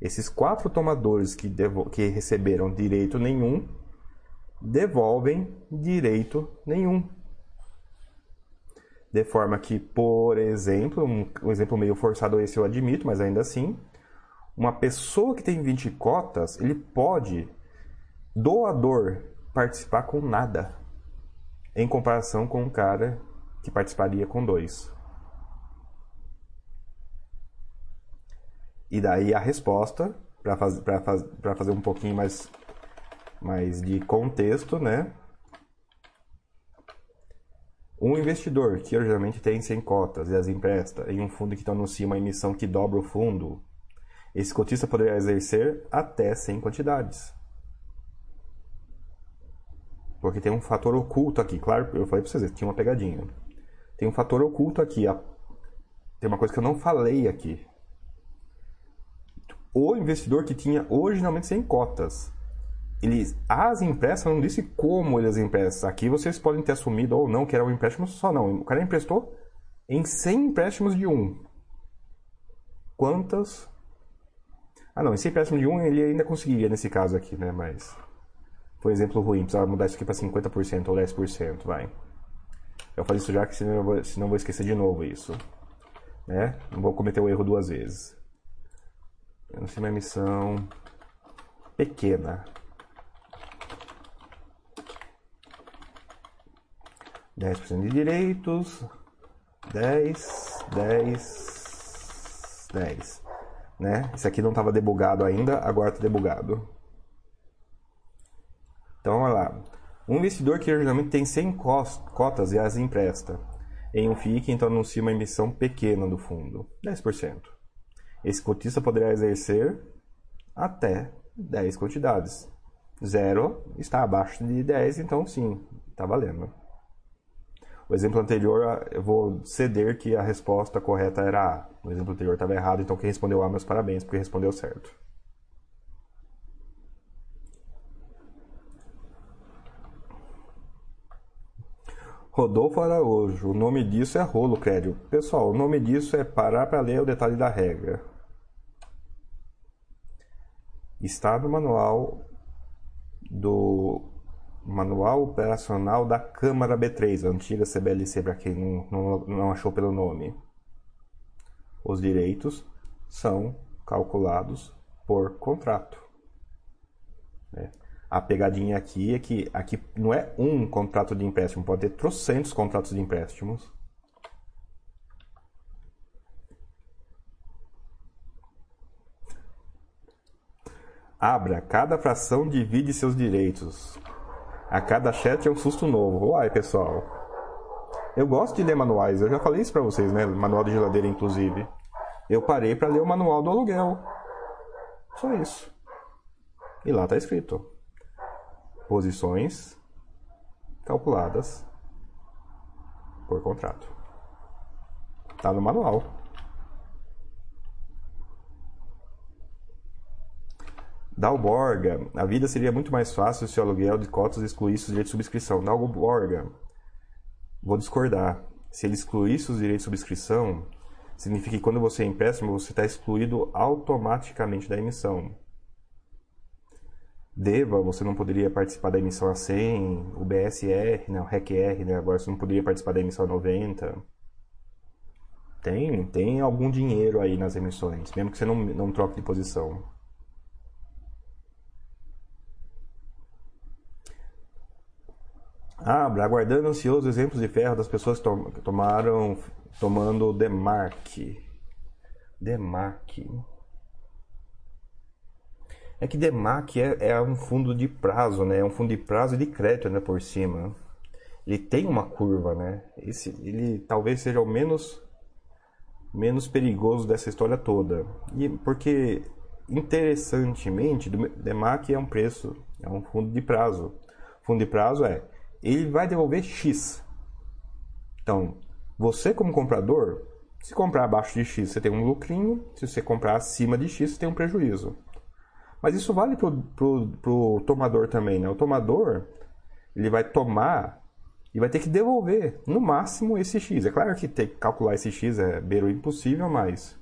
Esses quatro tomadores que, que receberam direito nenhum devolvem direito nenhum. De forma que, por exemplo, um, um exemplo meio forçado esse eu admito, mas ainda assim, uma pessoa que tem 20 cotas, ele pode, doador, participar com nada. em comparação com um cara que participaria com dois. E daí a resposta, para faz, faz, fazer um pouquinho mais, mais de contexto, né? Um investidor que geralmente tem 100 cotas e as empresta em um fundo que anuncia uma emissão que dobra o fundo, esse cotista poderia exercer até 100 quantidades. Porque tem um fator oculto aqui. Claro, eu falei para vocês, tinha uma pegadinha. Tem um fator oculto aqui. Tem uma coisa que eu não falei aqui. O investidor que tinha originalmente 100 cotas. Ele, as emprestas não disse como ele as empresta. Aqui vocês podem ter assumido ou não que era um empréstimo só. Não, o cara emprestou em 100 empréstimos de um. Quantas? Ah, não, em 100 empréstimos de um ele ainda conseguiria nesse caso aqui, né? Mas foi um exemplo ruim, precisava mudar isso aqui para 50% ou 10%, vai. Eu falei isso já que senão eu vou, senão eu vou esquecer de novo isso. Né? Não vou cometer o erro duas vezes. Eu não sei uma emissão pequena. 10% de direitos. 10, 10, 10. Né? Esse aqui não estava debugado ainda, agora está debugado. Então, olha lá. Um investidor que geralmente tem 100 cotas e as empresta em um FII então anuncia uma emissão pequena do fundo, 10%. Esse cotista poderá exercer até 10 quantidades. Zero está abaixo de 10, então sim, está valendo. O exemplo anterior, eu vou ceder que a resposta correta era A. O exemplo anterior estava errado, então quem respondeu A, meus parabéns, porque respondeu certo. Rodolfo Araújo, o nome disso é rolo, crédito. Pessoal, o nome disso é parar para ler o detalhe da regra. Está no manual do Manual Operacional da Câmara B3, a antiga CBLC, para quem não, não, não achou pelo nome. Os direitos são calculados por contrato. É. A pegadinha aqui é que aqui não é um contrato de empréstimo, pode ter trocentos contratos de empréstimos. Abra, cada fração divide seus direitos. A cada chat é um susto novo. Uai, pessoal. Eu gosto de ler manuais, eu já falei isso pra vocês, né? Manual de geladeira, inclusive. Eu parei para ler o manual do aluguel. Só isso. E lá tá escrito posições calculadas por contrato. Está no manual. Dalborga, a vida seria muito mais fácil se o aluguel de cotas excluísse os direitos de subscrição. Dalborga, vou discordar. Se ele excluísse os direitos de subscrição, significa que quando você é empréstimo, você está excluído automaticamente da emissão. DEVA, você não poderia participar da emissão a 100, o BSR, né, o RECR, né, agora você não poderia participar da emissão a 90. Tem, tem algum dinheiro aí nas emissões, mesmo que você não, não troque de posição. Ah, aguardando ansioso exemplos de ferro das pessoas que tomaram tomando Demark. Demark. É que DEMAC é, é um fundo de prazo, né? É um fundo de prazo e de crédito, né? Por cima. Ele tem uma curva, né? Esse, ele talvez seja o menos menos perigoso dessa história toda. E porque interessantemente, DEMAC é um preço, é um fundo de prazo. Fundo de prazo é ele vai devolver X. Então, você como comprador, se comprar abaixo de X, você tem um lucrinho, se você comprar acima de X, você tem um prejuízo. Mas isso vale pro, pro tomador também, né? O tomador, ele vai tomar e vai ter que devolver, no máximo, esse X. É claro que ter que calcular esse X é beiro impossível, mas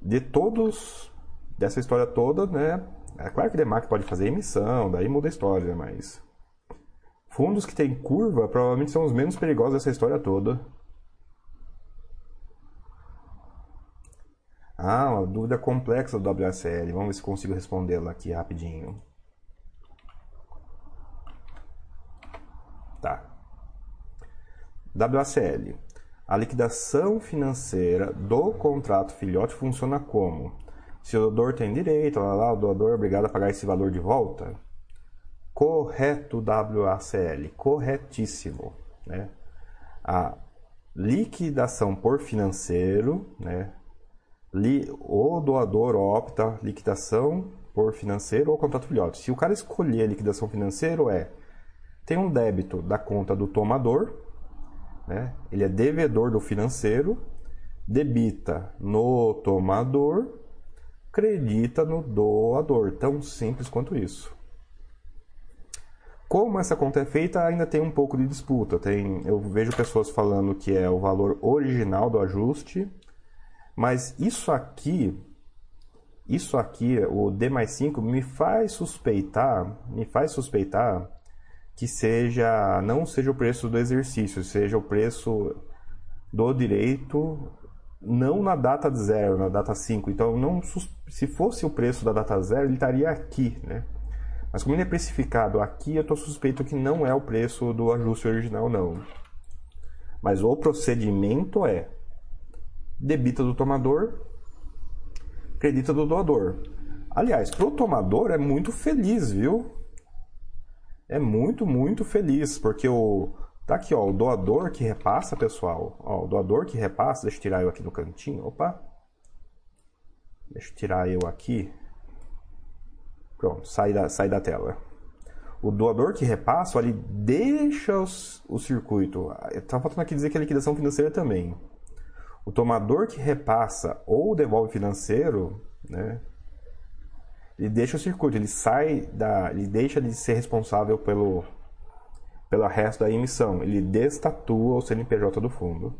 de todos, dessa história toda, né? É claro que Demac pode fazer emissão, daí muda a história, mas fundos que têm curva provavelmente são os menos perigosos dessa história toda. Ah, uma dúvida complexa do WSL. Vamos ver se consigo respondê-la aqui rapidinho. Tá. WACL. A liquidação financeira do contrato filhote funciona como? Se o doador tem direito, lá, lá, o doador é obrigado a pagar esse valor de volta? Correto WACL, corretíssimo. Né? A liquidação por financeiro, né? o doador opta liquidação por financeiro ou contrato filhote. Se o cara escolher liquidação financeira, é tem um débito da conta do tomador, né? ele é devedor do financeiro, debita no tomador, credita no doador. Tão simples quanto isso. Como essa conta é feita, ainda tem um pouco de disputa. Tem, eu vejo pessoas falando que é o valor original do ajuste, mas isso aqui, isso aqui, o D mais 5, me faz suspeitar, me faz suspeitar que seja não seja o preço do exercício, seja o preço do direito não na data zero, na data 5. Então, não, se fosse o preço da data zero, ele estaria aqui, né? Mas como ele é precificado aqui, eu estou suspeito que não é o preço do ajuste original, não. Mas o procedimento é debita do tomador, credita do doador. Aliás, para o tomador é muito feliz, viu? é muito, muito feliz, porque o. Tá aqui, ó, o doador que repassa, pessoal. Ó, o doador que repassa, deixa eu tirar eu aqui no cantinho. Opa! Deixa eu tirar eu aqui. Pronto, sai da, sai da tela. O doador que repassa, ele deixa os, o circuito. Tá faltando aqui dizer que é liquidação financeira também. O tomador que repassa ou devolve financeiro, né? ele deixa o circuito, ele sai da, ele deixa de ser responsável pelo pelo resto da emissão, ele destatua o CNPJ do fundo.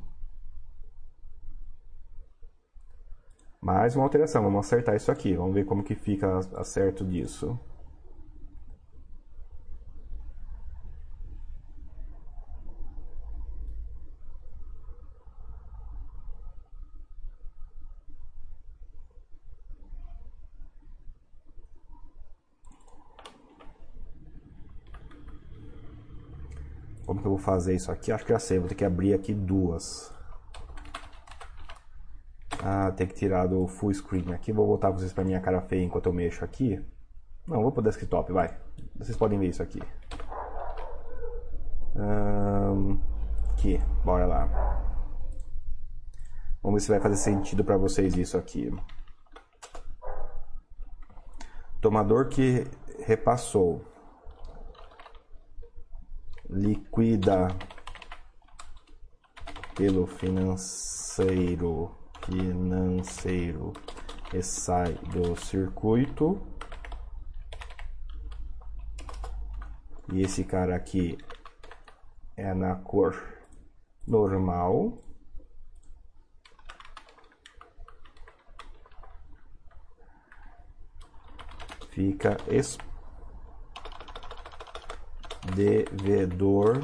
Mais uma alteração, vamos acertar isso aqui, vamos ver como que fica acerto disso. Como que eu vou fazer isso aqui? Acho que já sei, vou ter que abrir aqui duas. Ah, tem que tirar do full screen aqui. Vou voltar vocês para minha cara feia enquanto eu mexo aqui. Não, vou pro desktop, vai. Vocês podem ver isso aqui. Um, aqui, bora lá. Vamos ver se vai fazer sentido para vocês isso aqui. Tomador que repassou liquida pelo financeiro financeiro e sai do circuito. E esse cara aqui é na cor normal. Fica devedor,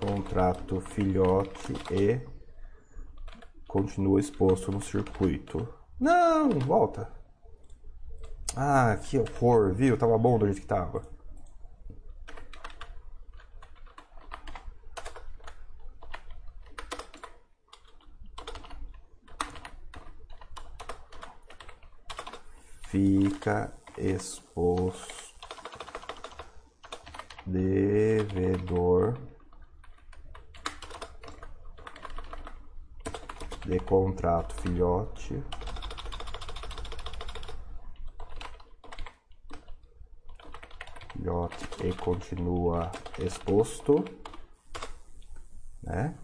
contrato filhote e continua exposto no circuito. Não, volta. Ah, que horror, viu? Tava bom do jeito que tava. Fica exposto devedor de contrato filhote filhote e continua exposto, né?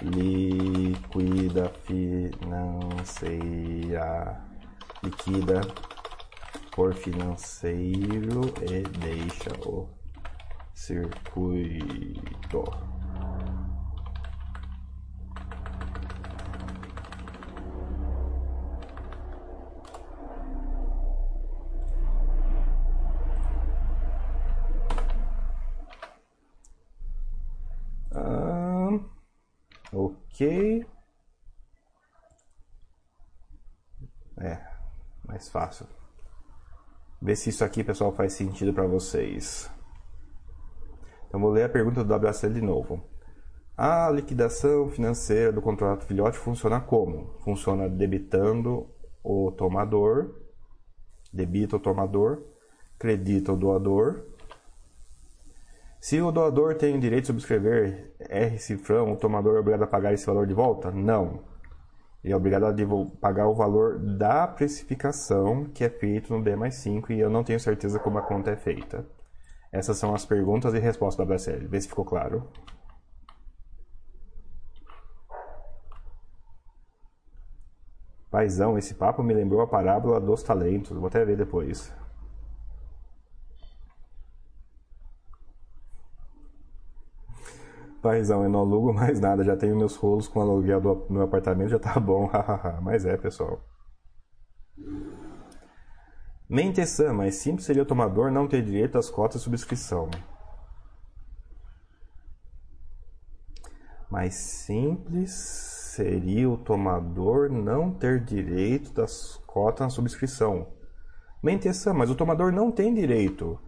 liquida financeira liquida por financeiro e deixa o circuito Ok. É, mais fácil. Ver se isso aqui, pessoal, faz sentido para vocês. Então vou ler a pergunta do WSL de novo. A liquidação financeira do contrato filhote funciona como? Funciona debitando o tomador, debita o tomador, credita o doador. Se o doador tem o direito de subscrever R cifrão, o tomador é obrigado a pagar esse valor de volta? Não. Ele é obrigado a pagar o valor da precificação que é feito no D mais 5 e eu não tenho certeza como a conta é feita. Essas são as perguntas e respostas da WSL. Vê se ficou claro. Paizão, esse papo me lembrou a parábola dos talentos. Vou até ver depois. Paizão, eu não alugo mais nada, já tenho meus rolos com aluguel do meu apartamento, já tá bom, hahaha. Mas é, pessoal. Mentessan, mais simples seria o tomador não ter direito às cotas de subscrição. Mais simples seria o tomador não ter direito das cotas na subscrição. Mentessan, mas o tomador não tem direito.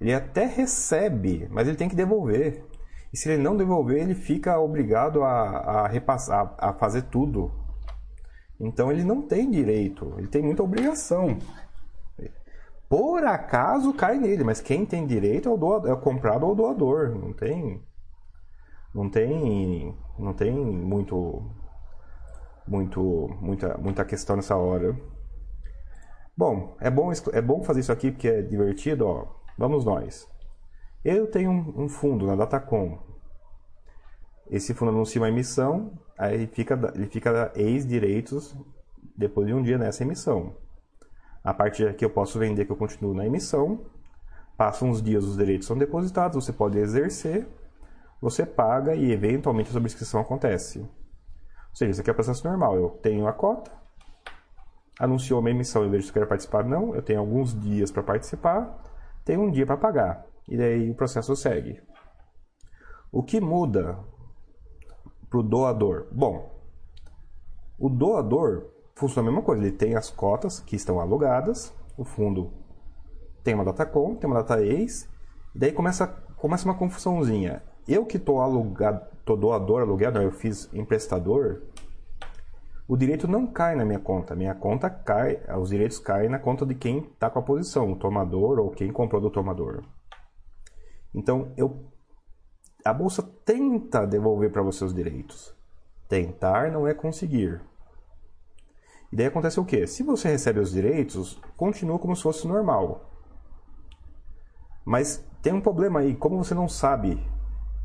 Ele até recebe, mas ele tem que devolver. E se ele não devolver, ele fica obrigado a, a repassar, a fazer tudo. Então ele não tem direito, ele tem muita obrigação. Por acaso cai nele, mas quem tem direito é o, doador, é o comprado ou o doador. Não tem. Não tem. Não tem muito. Muito. Muita, muita questão nessa hora. Bom, é bom, é bom fazer isso aqui porque é divertido, ó. Vamos nós. Eu tenho um, fundo na Datacom. Esse fundo anuncia uma emissão, aí ele fica, ele fica ex-direitos depois de um dia nessa emissão. A partir daqui eu posso vender que eu continuo na emissão. Passam uns dias, os direitos são depositados, você pode exercer, você paga e eventualmente a subscrição acontece. Ou seja, isso aqui é o processo normal. Eu tenho a cota, anunciou uma emissão, eu vejo se eu quero participar não, eu tenho alguns dias para participar, tenho um dia para pagar. E daí o processo segue. O que muda para o doador? Bom, o doador funciona a mesma coisa. Ele tem as cotas que estão alugadas, o fundo tem uma data com, tem uma data ex, e daí começa, começa uma confusãozinha. Eu que estou alugado, tô doador, aluguel, eu fiz emprestador, o direito não cai na minha conta. Minha conta cai, os direitos caem na conta de quem está com a posição, o tomador ou quem comprou do tomador. Então, eu, a bolsa tenta devolver para você os direitos. Tentar não é conseguir. E daí acontece o quê? Se você recebe os direitos, continua como se fosse normal. Mas tem um problema aí, como você não sabe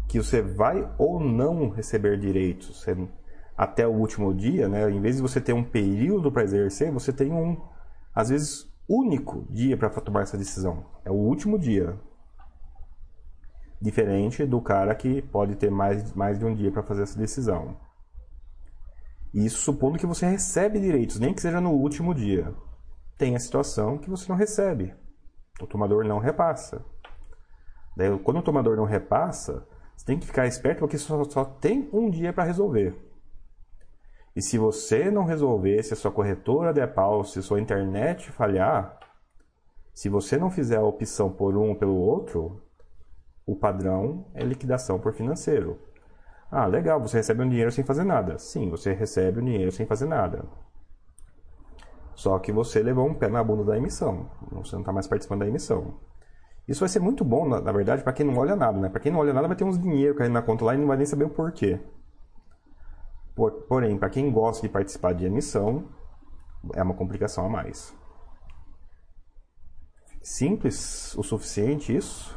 que você vai ou não receber direitos até o último dia, né? Em vez de você ter um período para exercer, você tem um, às vezes, único dia para tomar essa decisão. É o último dia. Diferente do cara que pode ter mais, mais de um dia para fazer essa decisão. Isso supondo que você recebe direitos, nem que seja no último dia. Tem a situação que você não recebe. O tomador não repassa. Daí, quando o tomador não repassa, você tem que ficar esperto porque só, só tem um dia para resolver. E se você não resolver, se a sua corretora der pau, se a sua internet falhar, se você não fizer a opção por um ou pelo outro, o padrão é liquidação por financeiro. Ah, legal, você recebe um dinheiro sem fazer nada. Sim, você recebe o um dinheiro sem fazer nada. Só que você levou um pé na bunda da emissão. Você não está mais participando da emissão. Isso vai ser muito bom, na, na verdade, para quem não olha nada, né? Para quem não olha nada, vai ter uns dinheiro caindo na conta lá e não vai nem saber o porquê. Por, porém, para quem gosta de participar de emissão, é uma complicação a mais. Simples o suficiente isso,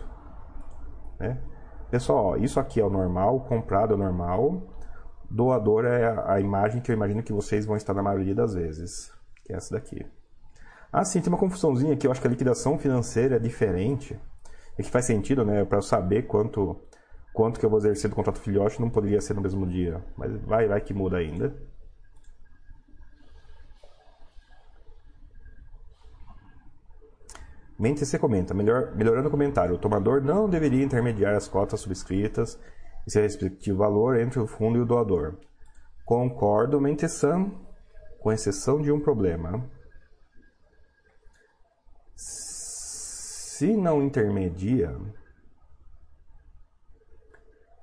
né? Pessoal, isso aqui é o normal, comprado é o normal, doador é a imagem que eu imagino que vocês vão estar na maioria das vezes, que é essa daqui. Ah, sim, tem uma confusãozinha aqui, eu acho que a liquidação financeira é diferente, e que faz sentido, né, para eu saber quanto quanto que eu vou exercer do contrato filhote não poderia ser no mesmo dia, mas vai, vai que muda ainda. Mente comenta, melhor, melhorando o comentário, o tomador não deveria intermediar as cotas subscritas e seu respectivo valor entre o fundo e o doador. Concordo, Mentessan, com exceção de um problema. se não intermedia,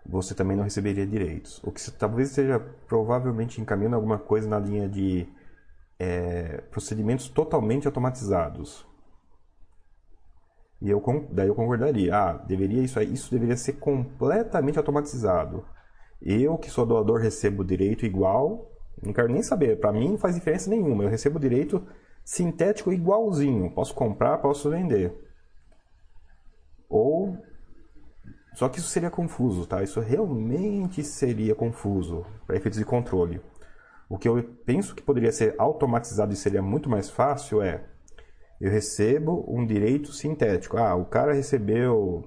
você também não receberia direitos. O que talvez esteja provavelmente encaminhando alguma coisa na linha de é, procedimentos totalmente automatizados. E eu, daí eu concordaria. Ah, deveria isso, isso deveria ser completamente automatizado. Eu, que sou doador, recebo direito igual. Não quero nem saber. Para mim não faz diferença nenhuma. Eu recebo direito sintético igualzinho. Posso comprar, posso vender. Ou só que isso seria confuso, tá? Isso realmente seria confuso para efeitos de controle. O que eu penso que poderia ser automatizado e seria muito mais fácil é eu recebo um direito sintético. Ah, o cara recebeu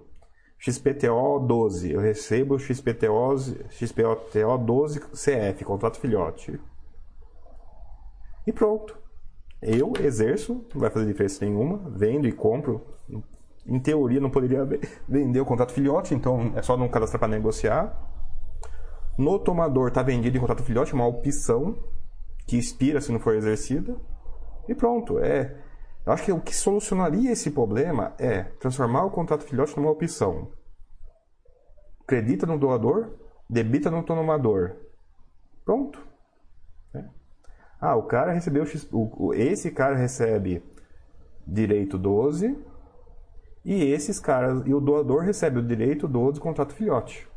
XPTO 12, eu recebo XPTO, XPTO 12 CF, contrato filhote. E pronto. Eu exerço, não vai fazer diferença nenhuma, vendo e compro, em teoria não poderia vender o contrato filhote, então é só não cadastrar para negociar. No tomador está vendido em contrato filhote, uma opção que expira se não for exercida. E pronto, é. Eu acho que o que solucionaria esse problema é transformar o contrato filhote numa opção. Acredita no doador, debita no tomador. Pronto. É. Ah, o cara recebeu o, esse cara recebe direito 12, e esses caras, e o doador recebe o direito do contrato filhote.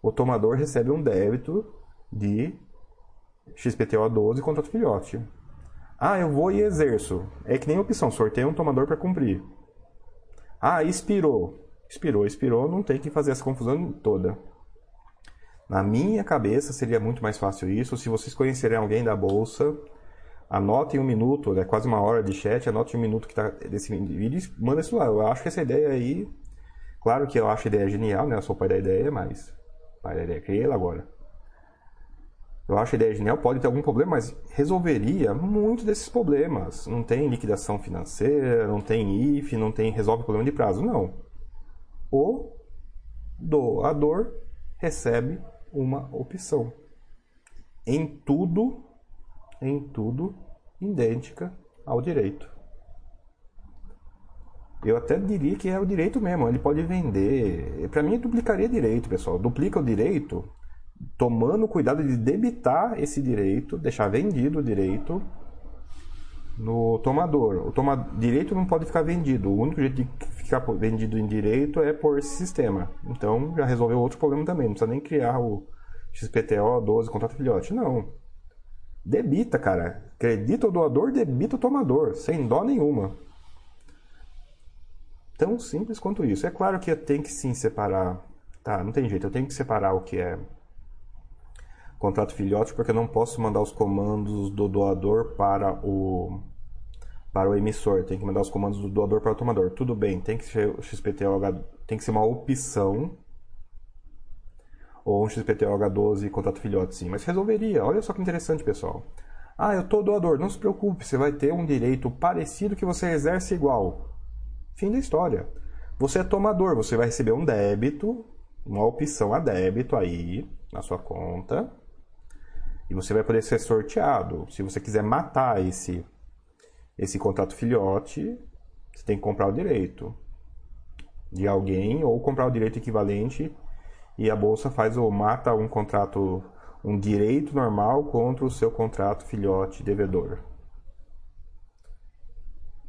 O tomador recebe um débito de XPTO 12 contrato filhote. Ah, eu vou e exerço. É que nem opção, sorteio um tomador para cumprir. Ah, expirou. Expirou, expirou, não tem que fazer essa confusão toda. Na minha cabeça seria muito mais fácil isso se vocês conhecerem alguém da bolsa anotem um minuto, é quase uma hora de chat, anote um minuto que está desse vídeo e manda isso lá. Eu acho que essa ideia aí, claro que eu acho a ideia genial, né? Eu sou o pai da ideia, mas pai da ideia, criei ela agora. Eu acho a ideia genial, pode ter algum problema, mas resolveria muito desses problemas. Não tem liquidação financeira, não tem IF, não tem resolve problema de prazo, não. O doador recebe uma opção. Em tudo em tudo idêntica ao direito. Eu até diria que é o direito mesmo, ele pode vender. Para mim, duplicaria direito, pessoal. Duplica o direito tomando cuidado de debitar esse direito, deixar vendido o direito no tomador. O toma... direito não pode ficar vendido. O único jeito de ficar vendido em direito é por esse sistema. Então já resolveu outro problema também. Não precisa nem criar o XPTO 12 contrato filhote. Não. Debita, cara. Acredita o doador, debita o tomador, sem dó nenhuma. Tão simples quanto isso. É claro que tenho que sim separar. Tá, não tem jeito, eu tenho que separar o que é contrato filhote, porque eu não posso mandar os comandos do doador para o para o emissor, tem que mandar os comandos do doador para o tomador. Tudo bem, tem que ser o XPTO, tem que ser uma opção ou um XPTO-H12 contato filhote, sim. Mas resolveria. Olha só que interessante, pessoal. Ah, eu tô doador. Não se preocupe, você vai ter um direito parecido que você exerce igual. Fim da história. Você é tomador, você vai receber um débito, uma opção a débito aí na sua conta. E você vai poder ser sorteado. Se você quiser matar esse esse contrato filhote, você tem que comprar o direito de alguém ou comprar o direito equivalente e a bolsa faz ou mata um contrato, um direito normal contra o seu contrato filhote devedor.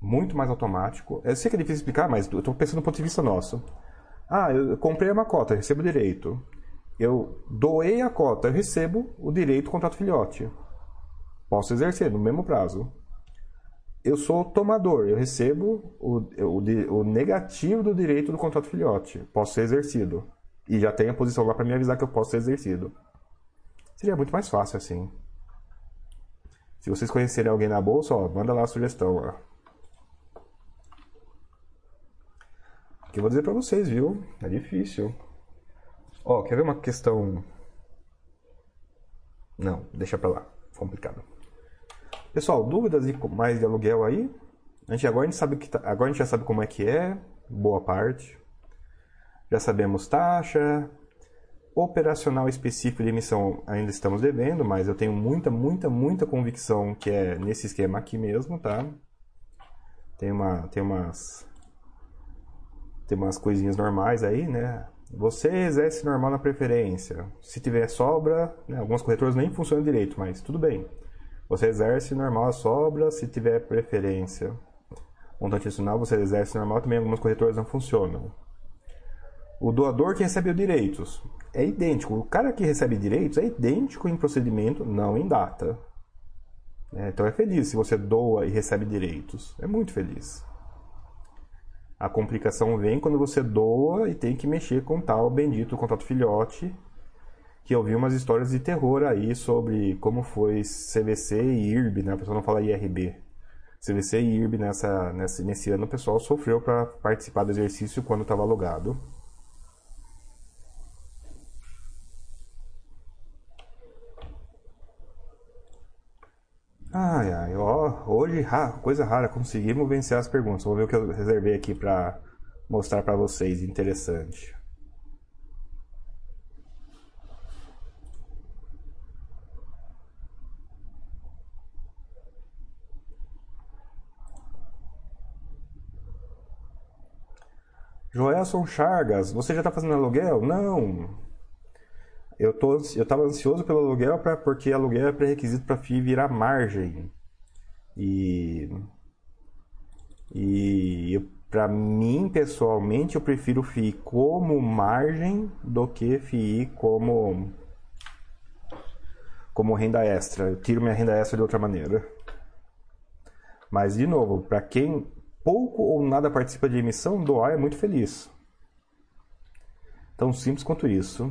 Muito mais automático. Eu sei que é difícil explicar, mas eu estou pensando do ponto de vista nosso. Ah, eu comprei uma cota, recebo direito. Eu doei a cota, eu recebo o direito do contrato filhote. Posso exercer no mesmo prazo. Eu sou tomador, eu recebo o, o, o negativo do direito do contrato filhote. Posso ser exercido e já tem a posição lá para me avisar que eu posso ser exercido. Seria muito mais fácil assim. Se vocês conhecerem alguém na bolsa, ó, manda lá a sugestão. Ó. Que eu vou dizer para vocês, viu? É difícil. Ó, quer ver uma questão? Não, deixa para lá. Complicado. Pessoal, dúvidas e mais de aluguel aí? A gente agora a gente sabe que tá, agora a gente já sabe como é que é, boa parte. Já sabemos taxa, operacional específico de emissão ainda estamos devendo, mas eu tenho muita, muita, muita convicção que é nesse esquema aqui mesmo, tá? Tem, uma, tem umas, tem umas coisinhas normais aí, né? Você exerce normal na preferência. Se tiver sobra, né, algumas corretoras nem funcionam direito, mas tudo bem. Você exerce normal a sobra se tiver preferência. Montante adicional você exerce normal, também algumas corretoras não funcionam. O doador que recebe os direitos é idêntico. O cara que recebe direitos é idêntico em procedimento, não em data. É, então é feliz se você doa e recebe direitos. É muito feliz. A complicação vem quando você doa e tem que mexer com tal bendito contato filhote, que eu vi umas histórias de terror aí sobre como foi CVC e IRB, né? A pessoa não fala IRB. CVC e IRB nessa, nesse, nesse ano o pessoal sofreu para participar do exercício quando estava alugado. Ai, ai, ó, hoje, coisa rara, conseguimos vencer as perguntas. Vou ver o que eu reservei aqui para mostrar para vocês, interessante. Joelson Chagas, você já está fazendo aluguel? Não. Eu tô, eu estava ansioso pelo aluguel pra, porque aluguel é pré-requisito para FII virar margem. E e para mim pessoalmente eu prefiro FII como margem do que FII como como renda extra. Eu tiro minha renda extra de outra maneira. Mas de novo, para quem pouco ou nada participa de emissão, doar é muito feliz. Tão simples quanto isso.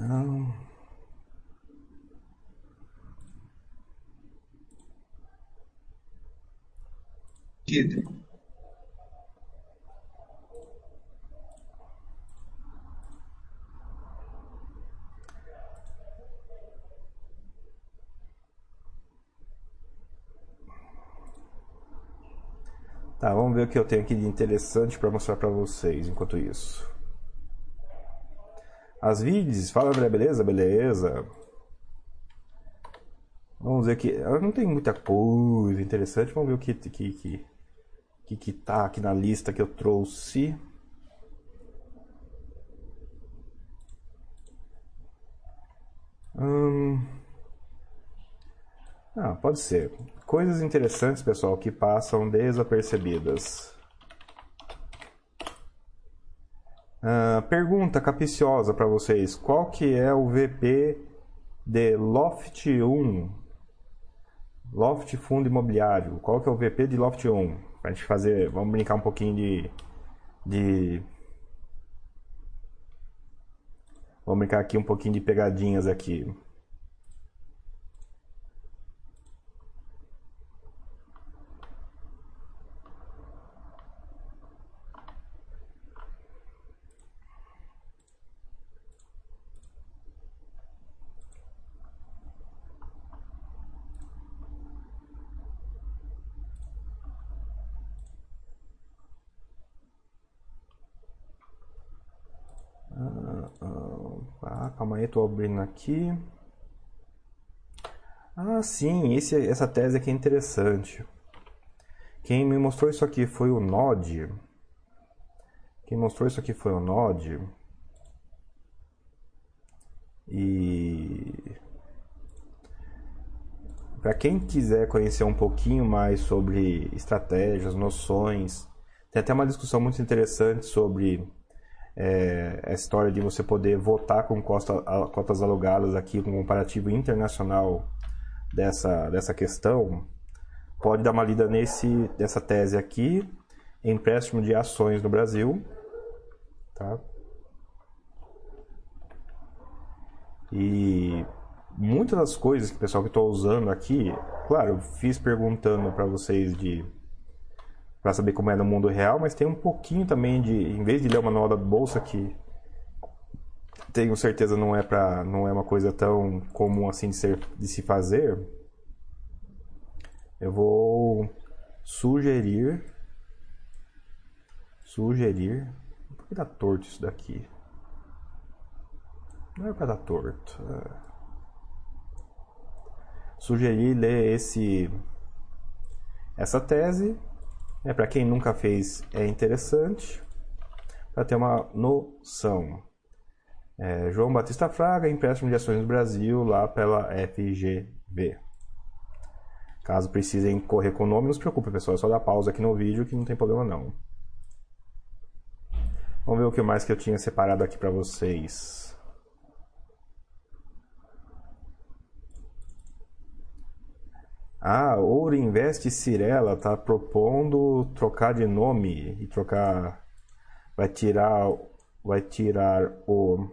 Um... Tá, vamos ver o que eu tenho aqui de interessante para mostrar para vocês enquanto isso. As vídeos, fala André, beleza? Beleza. Vamos ver aqui. Não tem muita coisa interessante. Vamos ver o que que, que, que, que tá aqui na lista que eu trouxe. Hum... Ah, pode ser. Coisas interessantes, pessoal, que passam desapercebidas. Uh, pergunta capiciosa para vocês. Qual que é o VP de Loft 1? Loft Fundo Imobiliário. Qual que é o VP de Loft 1? Pra gente fazer... Vamos brincar um pouquinho de... de... Vamos brincar aqui um pouquinho de pegadinhas aqui. Calma aí, estou abrindo aqui. Ah, sim, esse, essa tese aqui é interessante. Quem me mostrou isso aqui foi o Nod. Quem mostrou isso aqui foi o Nod. E para quem quiser conhecer um pouquinho mais sobre estratégias, noções, tem até uma discussão muito interessante sobre é, a história de você poder votar com costa, cotas alugadas aqui com um comparativo internacional dessa, dessa questão, pode dar uma lida nesse, nessa tese aqui, empréstimo de ações no Brasil. Tá? E muitas das coisas que pessoal que estou usando aqui, claro, fiz perguntando para vocês de para saber como é no mundo real, mas tem um pouquinho também de, em vez de ler o manual da bolsa que tenho certeza não é para não é uma coisa tão comum assim de, ser, de se fazer, eu vou sugerir sugerir por que dá torto isso daqui? Não é para dar torto. É. sugerir ler esse essa tese. É, para quem nunca fez, é interessante para ter uma noção. É, João Batista Fraga, empréstimo de ações do Brasil, lá pela FGV. Caso precisem correr com o nome, não se preocupe, pessoal. É só dar pausa aqui no vídeo que não tem problema não. Vamos ver o que mais que eu tinha separado aqui para vocês. Ah, Ouro Invest Cirela está propondo trocar de nome e trocar vai tirar vai tirar o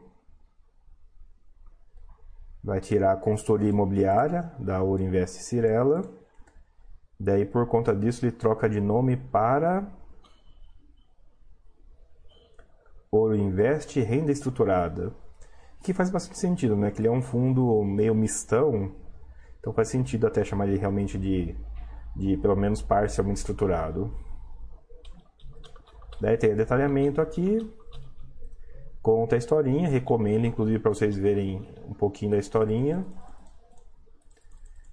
vai tirar a consultoria imobiliária da Ouro Invest Cirela. Daí por conta disso ele troca de nome para Ouro Invest Renda Estruturada. Que faz bastante sentido, né? Que ele é um fundo meio mistão então faz sentido até chamar ele realmente de, de pelo menos parcialmente estruturado. Daí tem detalhamento aqui, conta a historinha, recomendo inclusive para vocês verem um pouquinho da historinha.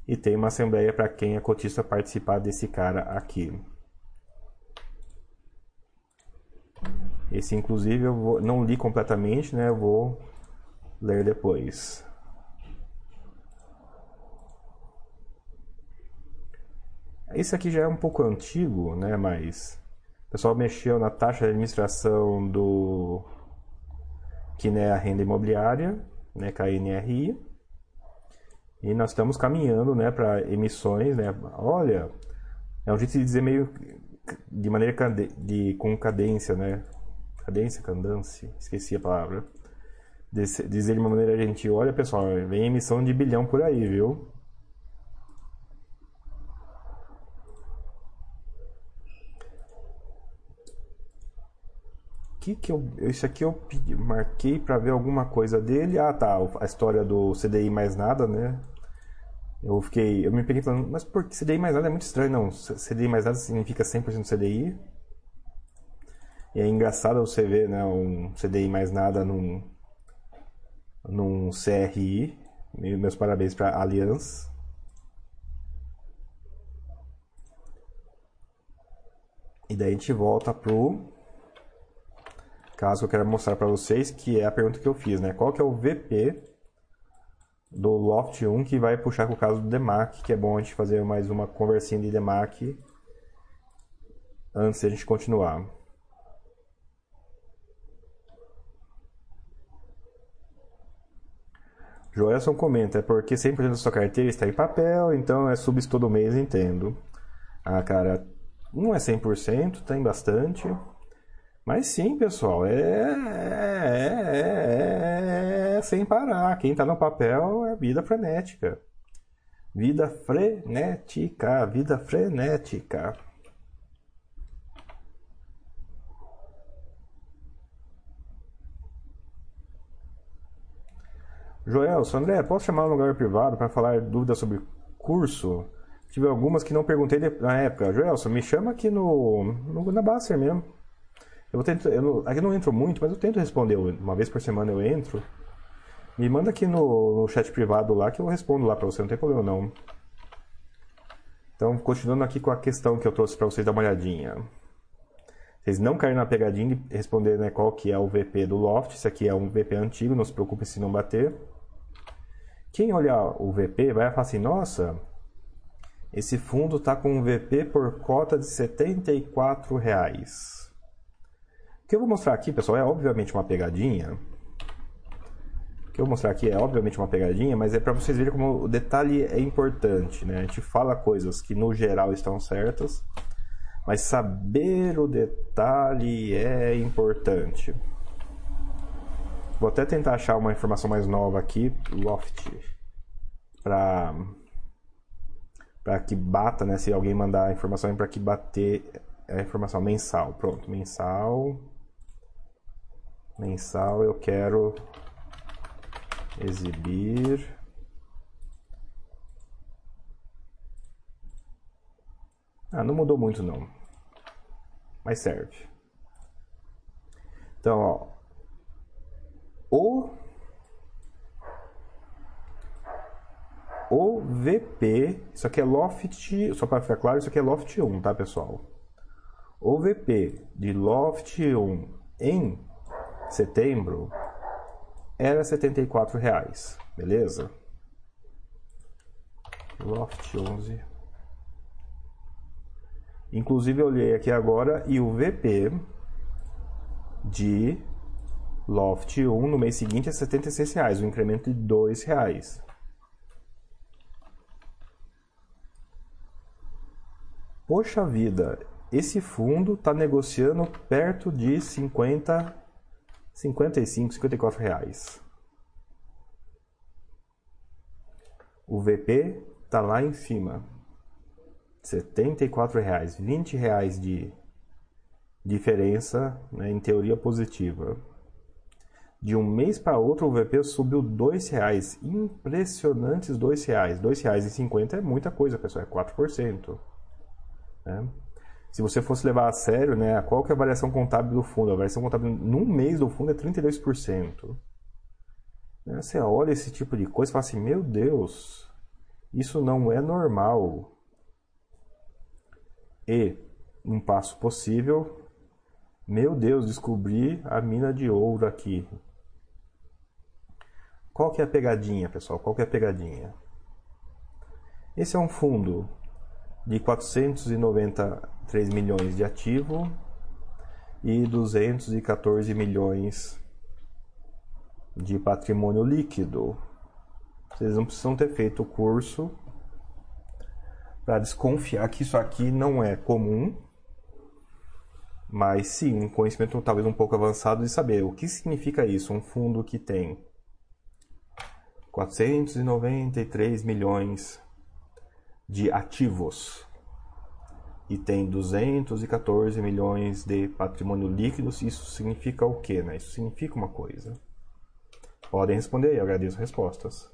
E tem uma assembleia para quem é cotista participar desse cara aqui. Esse inclusive eu vou, não li completamente, né? Eu vou ler depois. Esse aqui já é um pouco antigo, né? Mas o pessoal mexeu na taxa de administração do que é a renda imobiliária, né, KNRI. E nós estamos caminhando, né, para emissões, né? Olha, é um jeito de dizer meio de maneira de com cadência, né? Cadência, candância, esqueci a palavra. Dizer de uma maneira gentil, olha pessoal, vem emissão de bilhão por aí, viu? Que que eu. Isso aqui eu marquei para ver alguma coisa dele. Ah, tá. A história do CDI mais nada, né? Eu fiquei. Eu me peguei falando, mas por que CDI mais nada é muito estranho, não. CDI mais nada significa 100% CDI. E é engraçado você ver, né? Um CDI mais nada num. num CRI. Meus parabéns para Allianz. E daí a gente volta pro caso que eu quero mostrar para vocês, que é a pergunta que eu fiz, né? Qual que é o VP do Loft 1 que vai puxar com o caso do DEMAC, que é bom a gente fazer mais uma conversinha de DEMAC antes de a gente continuar. Joelson comenta, é porque 100% da sua carteira está em papel, então é subs todo mês, entendo. Ah, cara, não é 100%, tem bastante. Mas sim, pessoal, é, é, é, é sem parar. Quem está no papel é vida frenética. Vida frenética, vida frenética. Joel, André, posso chamar um lugar privado para falar dúvidas sobre curso? Tive algumas que não perguntei na época. Joelson, me chama aqui no, no na Basser mesmo. Eu vou tentar, eu não, aqui eu não entro muito, mas eu tento responder. Uma vez por semana eu entro. Me manda aqui no, no chat privado lá que eu respondo lá para você, não tem problema não. Então, continuando aqui com a questão que eu trouxe para vocês dar uma olhadinha. Vocês não caírem na pegadinha de responder né, qual que é o VP do Loft. Isso aqui é um VP antigo, não se preocupe se não bater. Quem olhar o VP vai falar assim, nossa, esse fundo está com um VP por cota de 74 reais. O que eu vou mostrar aqui, pessoal, é obviamente uma pegadinha. O que eu vou mostrar aqui é obviamente uma pegadinha, mas é para vocês verem como o detalhe é importante, né? A gente fala coisas que no geral estão certas, mas saber o detalhe é importante. Vou até tentar achar uma informação mais nova aqui, Loft, para para que bata, né? Se alguém mandar a informação para que bater a informação mensal. Pronto, mensal mensal eu quero exibir Ah, não mudou muito não. Mas serve. Então, ó, o o VP, isso aqui é Loft, só para ficar claro, isso aqui é Loft 1, tá pessoal? O VP de Loft 1 em setembro era 74 reais, beleza? Loft 11. Inclusive eu olhei aqui agora e o VP de Loft 1 no mês seguinte é 76 reais, um incremento de R$ reais. Poxa vida, esse fundo está negociando perto de 50, 55, 54 reais. O VP está lá em cima. 74 reais, 20 reais de diferença, né, em teoria positiva. De um mês para outro o VP subiu dois reais, impressionantes dois reais. Dois reais e cinquenta é muita coisa, pessoal, é 4%. Né? Se você fosse levar a sério, né, qual que é a variação contábil do fundo? A variação contábil num mês do fundo é 32%. Né? Você olha esse tipo de coisa e fala assim, meu Deus, isso não é normal. E, um passo possível, meu Deus, descobri a mina de ouro aqui. Qual que é a pegadinha, pessoal? Qual que é a pegadinha? Esse é um fundo de 493 milhões de ativo e 214 milhões de patrimônio líquido. Vocês não precisam ter feito o curso para desconfiar que isso aqui não é comum, mas sim um conhecimento talvez um pouco avançado de saber o que significa isso, um fundo que tem 493 milhões de ativos e tem 214 milhões de patrimônio líquido, isso significa o quê? Né? Isso significa uma coisa. Podem responder aí, eu agradeço respostas.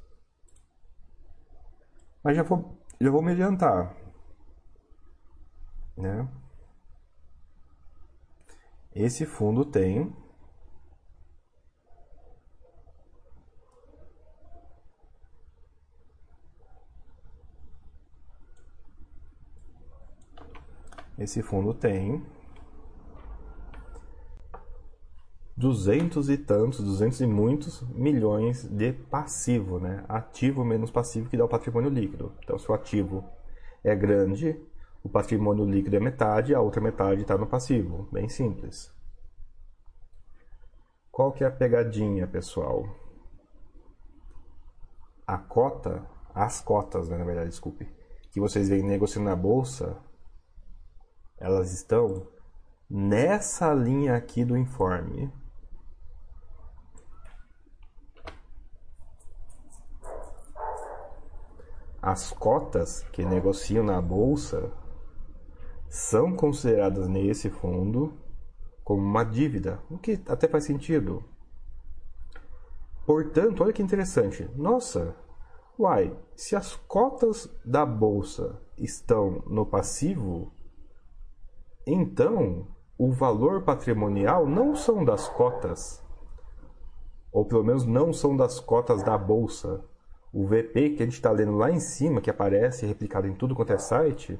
Mas já vou, já vou me adiantar. Né? Esse fundo tem Esse fundo tem duzentos e tantos, duzentos e muitos milhões de passivo, né? Ativo menos passivo que dá o patrimônio líquido. Então, se o ativo é grande, o patrimônio líquido é metade, a outra metade está no passivo. Bem simples. Qual que é a pegadinha, pessoal? A cota, as cotas, né, na verdade, desculpe, que vocês veem negociando na bolsa, elas estão nessa linha aqui do informe. As cotas que negociam na bolsa são consideradas nesse fundo como uma dívida, o que até faz sentido. Portanto, olha que interessante. Nossa, uai, se as cotas da bolsa estão no passivo, então, o valor patrimonial não são das cotas, ou pelo menos não são das cotas da bolsa. O VP que a gente está lendo lá em cima, que aparece replicado em tudo quanto é site,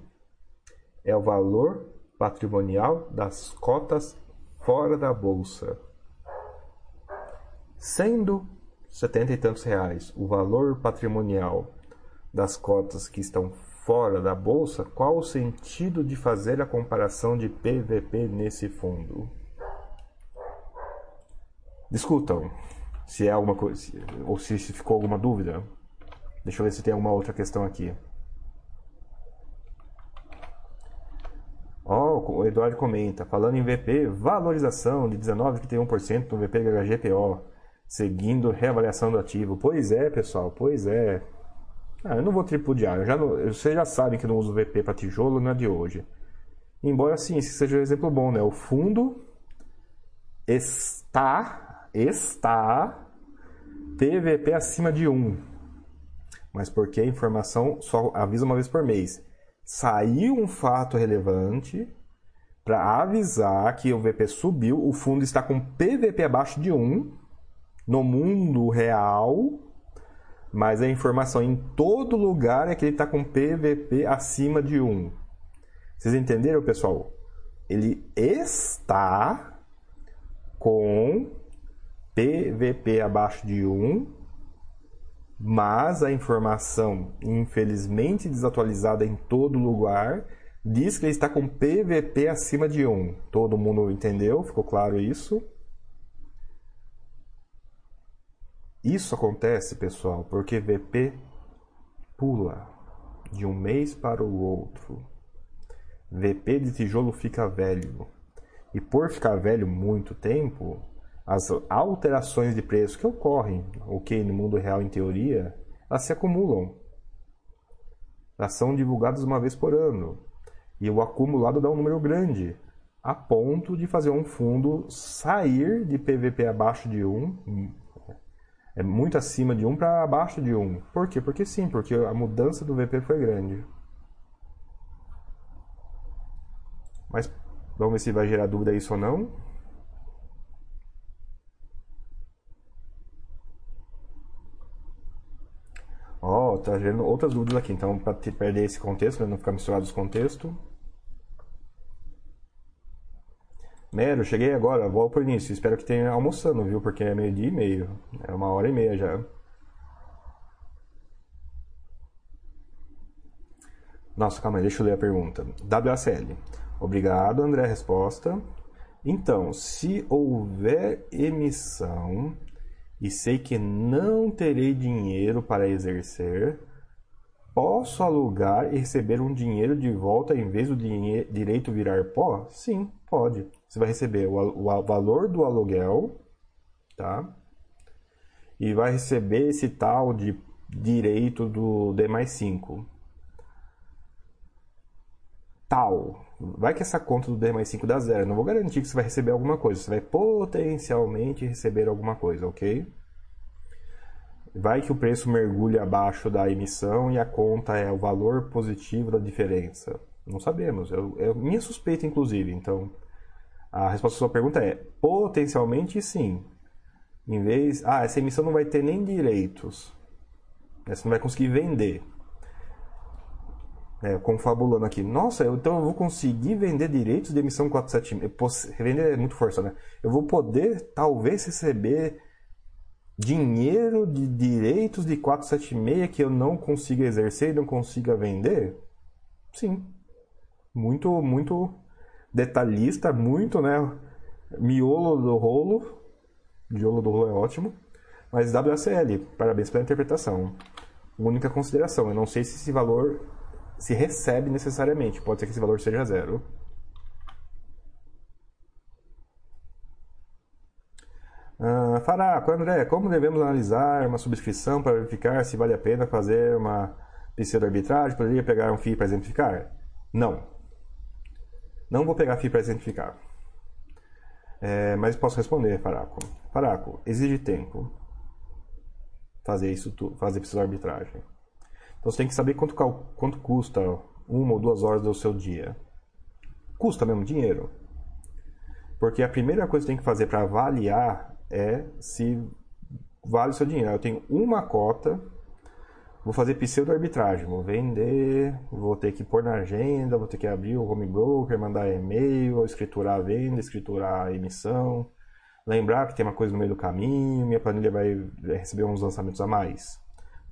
é o valor patrimonial das cotas fora da bolsa. Sendo setenta e tantos reais o valor patrimonial das cotas que estão fora da bolsa, qual o sentido de fazer a comparação de PVP nesse fundo? Discutam se é alguma coisa ou se ficou alguma dúvida. Deixa eu ver se tem alguma outra questão aqui. Oh, o Eduardo comenta, falando em VP, valorização de 19,31% no VP HGPO, seguindo reavaliação do ativo. Pois é, pessoal, pois é. Ah, eu não vou tripudiar. Eu já não, vocês já sabem que eu não uso VP para tijolo, não é de hoje. Embora sim, esse seja um exemplo bom, né? O fundo está está PVP acima de 1. Mas porque a informação só avisa uma vez por mês. Saiu um fato relevante para avisar que o VP subiu, o fundo está com PVP abaixo de 1 no mundo real Mas a informação em todo lugar é que ele está com PVP acima de 1. Vocês entenderam, pessoal? Ele está com PVP abaixo de 1, mas a informação, infelizmente desatualizada em todo lugar, diz que ele está com PVP acima de 1. Todo mundo entendeu? Ficou claro isso? Isso acontece, pessoal, porque VP pula de um mês para o outro. VP de tijolo fica velho. E por ficar velho muito tempo, as alterações de preço que ocorrem, ok, no mundo real em teoria, elas se acumulam. Elas são divulgadas uma vez por ano. E o acumulado dá um número grande, a ponto de fazer um fundo sair de PVP abaixo de 1, é muito acima de 1 para abaixo de 1. Por quê? Porque sim, porque a mudança do VP foi grande. Mas vamos ver se vai gerar dúvida isso ou não. Ó, oh, tá gerando outras dúvidas aqui. Então, para perder esse contexto, né, não ficar misturado os contextos. Mero, cheguei agora, vou pro início. Espero que tenha almoçando, viu? Porque é meio dia e meio. É uma hora e meia já. Nossa, calma aí, deixa eu ler a pergunta. WACL. Obrigado, André. Resposta. Então, se houver emissão e sei que não terei dinheiro para exercer, posso alugar e receber um dinheiro de volta em vez do direito virar pó? Sim, pode. Você vai receber o, o valor do aluguel, tá? E vai receber esse tal de direito do D mais 5. Tal. Vai que essa conta do D mais 5 dá zero. Não vou garantir que você vai receber alguma coisa. Você vai potencialmente receber alguma coisa, ok? Vai que o preço mergulha abaixo da emissão e a conta é o valor positivo da diferença. Não sabemos. É, minha suspeita, inclusive. Então, a resposta à sua pergunta é potencialmente sim. Em vez, ah, essa emissão não vai ter nem direitos. Você não vai conseguir vender. É, confabulando aqui. Nossa, então eu vou conseguir vender direitos de emissão 476. Vender é muito força, né? Eu vou poder, talvez, receber dinheiro de direitos de 476 que eu não consiga exercer e não consiga vender? Sim. Muito, muito detalhista, muito, né? Miolo do rolo. Miolo do rolo é ótimo. Mas WSL, parabéns pela interpretação. Única consideração, eu não sei se esse valor se recebe necessariamente. Pode ser que esse valor seja zero. Uh, Faraco, André, como devemos analisar uma subscrição para verificar se vale a pena fazer uma pseudo-arbitragem? Poderia pegar um FII para exemplificar? Não. Não vou pegar FII para exemplificar. É, mas posso responder, Faraco. Faraco, exige tempo fazer isso, fazer pseudo-arbitragem. Então você tem que saber quanto, quanto custa uma ou duas horas do seu dia. Custa mesmo dinheiro. Porque a primeira coisa que tem que fazer para avaliar é se vale o seu dinheiro. Eu tenho uma cota, vou fazer pseudo-arbitragem, vou vender, vou ter que pôr na agenda, vou ter que abrir o home broker, mandar e-mail, escriturar a venda, escriturar a emissão, lembrar que tem uma coisa no meio do caminho, minha planilha vai receber uns lançamentos a mais.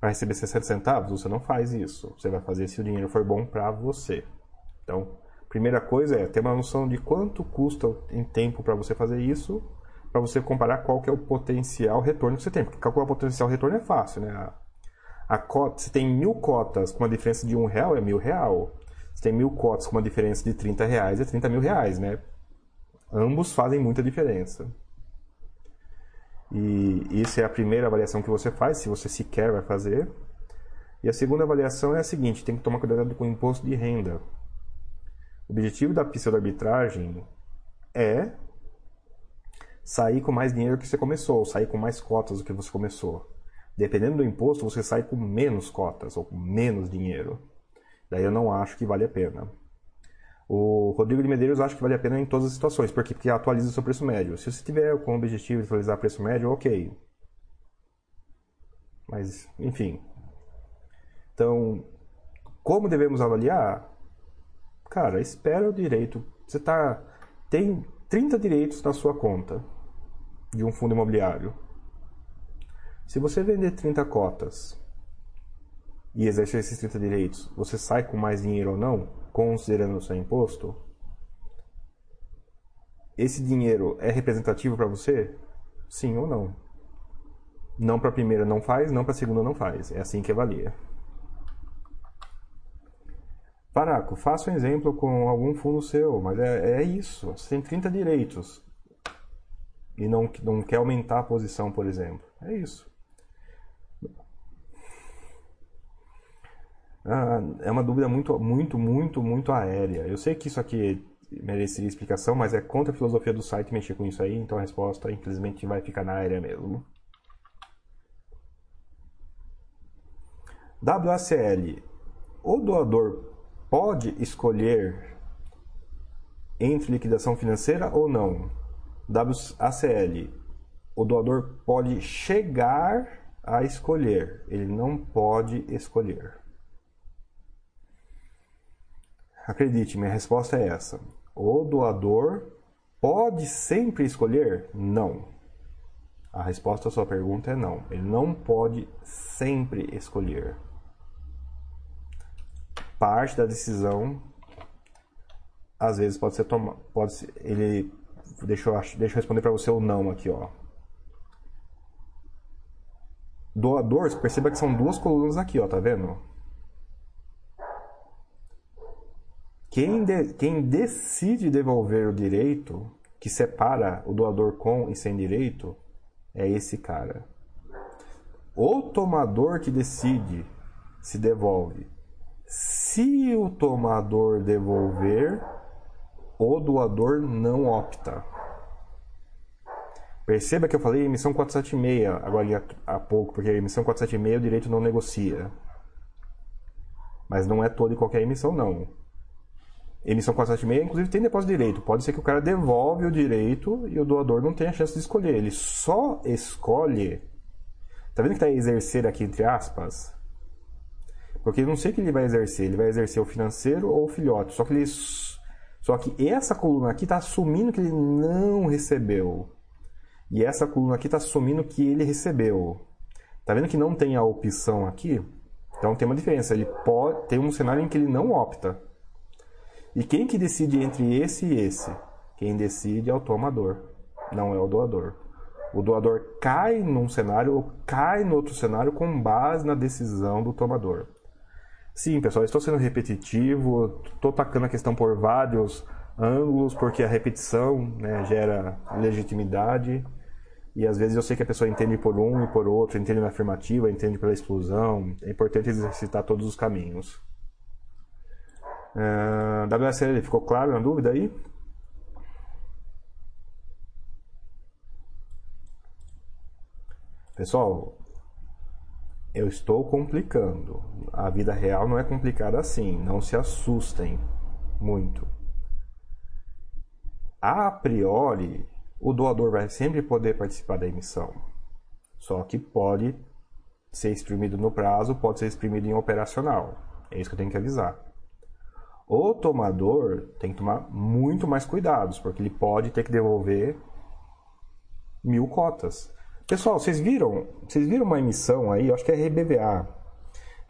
Vai receber 60 centavos? Você não faz isso. Você vai fazer se o dinheiro for bom para você. Então, primeira coisa é ter uma noção de quanto custa em tempo para você fazer isso para você comparar qual que é o potencial retorno que você tem. Porque calcular o potencial retorno é fácil, né? A, cota, se tem mil cotas com uma diferença de um real, é mil real. Se tem mil cotas com uma diferença de 30 reais, é 30 mil reais, né? Ambos fazem muita diferença. E isso é a primeira avaliação que você faz, se você sequer vai fazer. E a segunda avaliação é a seguinte: tem que tomar cuidado com o imposto de renda. O objetivo da pseudo-arbitragem é sair com mais dinheiro que você começou, sair com mais cotas do que você começou. Dependendo do imposto, você sai com menos cotas ou com menos dinheiro. Daí eu não acho que vale a pena. O Rodrigo de Medeiros acha que vale a pena em todas as situações, porque, porque atualiza o seu preço médio. Se você tiver com o objetivo de atualizar o preço médio, ok. Mas, enfim. Então, como devemos avaliar? Cara, espera o direito. Você tá tem 30 direitos na sua conta de um fundo imobiliário. Se você vender 30 cotas e exercer esses 30 direitos, você sai com mais dinheiro ou não, considerando o seu imposto? Esse dinheiro é representativo para você? Sim ou não? Não para a primeira não faz, não para a segunda não faz. É assim que avalia. Paraco, faça um exemplo com algum fundo seu, mas é, é isso. Você tem 30 direitos e não, não quer aumentar a posição, por exemplo. É isso. Ah, é uma dúvida muito, muito, muito, muito aérea. Eu sei que isso aqui mereceria explicação, mas é contra a filosofia do site mexer com isso aí, então a resposta, infelizmente, vai ficar na aérea mesmo. WACL. O doador pode escolher entre liquidação financeira ou não? WACL. O doador pode chegar a escolher, ele não pode escolher. Acredite, minha resposta é essa. O doador pode sempre escolher? Não. A resposta à sua pergunta é não. Ele não pode sempre escolher. Parte da decisão às vezes pode ser tomada, pode ele deixa eu, deixa eu responder para você o não aqui, ó. Doador, perceba que são duas colunas aqui, ó, tá vendo? Quem, de, quem decide devolver o direito, que separa o doador com e sem direito, é esse cara. O tomador que decide se devolve. Se o tomador devolver, o doador não opta. Perceba que eu falei emissão 476 agora há pouco, porque a emissão 476 o direito não negocia. Mas não é toda e qualquer emissão, não emissão 476, inclusive tem depósito de direito. Pode ser que o cara devolve o direito e o doador não tenha chance de escolher. Ele só escolhe. Tá vendo que tá exercer aqui entre aspas? Porque eu não sei que ele vai exercer. Ele vai exercer o financeiro ou o filhote. Só que ele. Só que essa coluna aqui está assumindo que ele não recebeu. E essa coluna aqui está assumindo que ele recebeu. Tá vendo que não tem a opção aqui? Então tem uma diferença. Ele pode ter um cenário em que ele não opta. E quem que decide entre esse e esse? Quem decide é o tomador, não é o doador. O doador cai num cenário ou cai no outro cenário com base na decisão do tomador. Sim, pessoal, estou sendo repetitivo, estou tacando a questão por vários ângulos, porque a repetição né, gera legitimidade. E às vezes eu sei que a pessoa entende por um e por outro, entende na afirmativa, entende pela exclusão. É importante exercitar todos os caminhos. É, WSL ficou claro na dúvida aí? Pessoal, eu estou complicando. A vida real não é complicada assim. Não se assustem muito. A priori, o doador vai sempre poder participar da emissão. Só que pode ser exprimido no prazo, pode ser exprimido em operacional. É isso que eu tenho que avisar. O tomador tem que tomar muito mais cuidados, porque ele pode ter que devolver mil cotas. Pessoal, vocês viram? Vocês viram uma emissão aí, acho que é RBVA,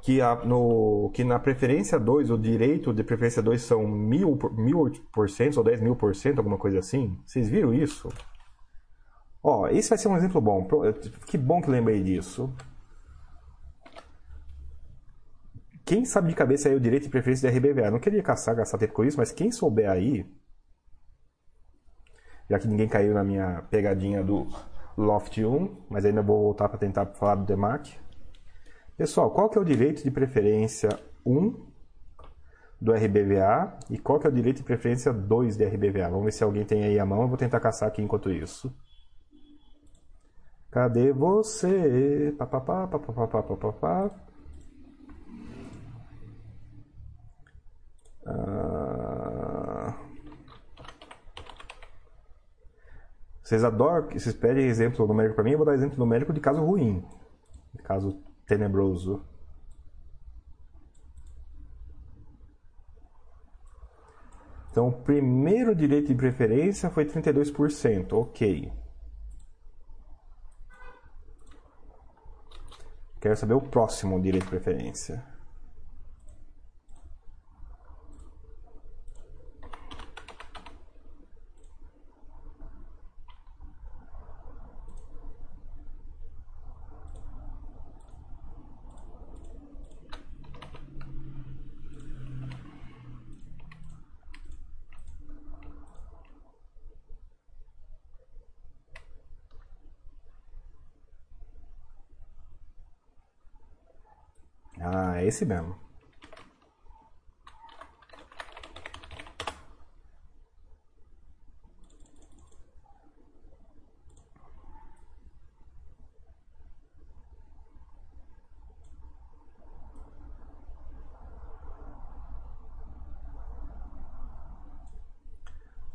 que, a, no, que na preferência 2, o direito de preferência 2 são mil, mil por cento ou 10 mil por cento, alguma coisa assim? Vocês viram isso? Ó, esse vai ser um exemplo bom. Que bom que lembrei disso. Quem sabe de cabeça aí o direito de preferência da RBVA? Não queria caçar, gastar tempo com isso, mas quem souber aí, já que ninguém caiu na minha pegadinha do Loft 1, mas ainda vou voltar para tentar falar do DEMAC. Pessoal, qual que é o direito de preferência 1 do RBVA e qual que é o direito de preferência 2 do RBVA? Vamos ver se alguém tem aí a mão, eu vou tentar caçar aqui enquanto isso. Cadê você? Pá, pá, pá, pá, pá, pá, pá, pá, pá. Ah, vocês adoram, vocês pedem exemplo numérico para mim, eu vou dar exemplo numérico de caso ruim. De caso tenebroso. Então, o primeiro direito de preferência foi 32%. Ok. Quero saber o próximo direito de preferência. Ah, é esse mesmo.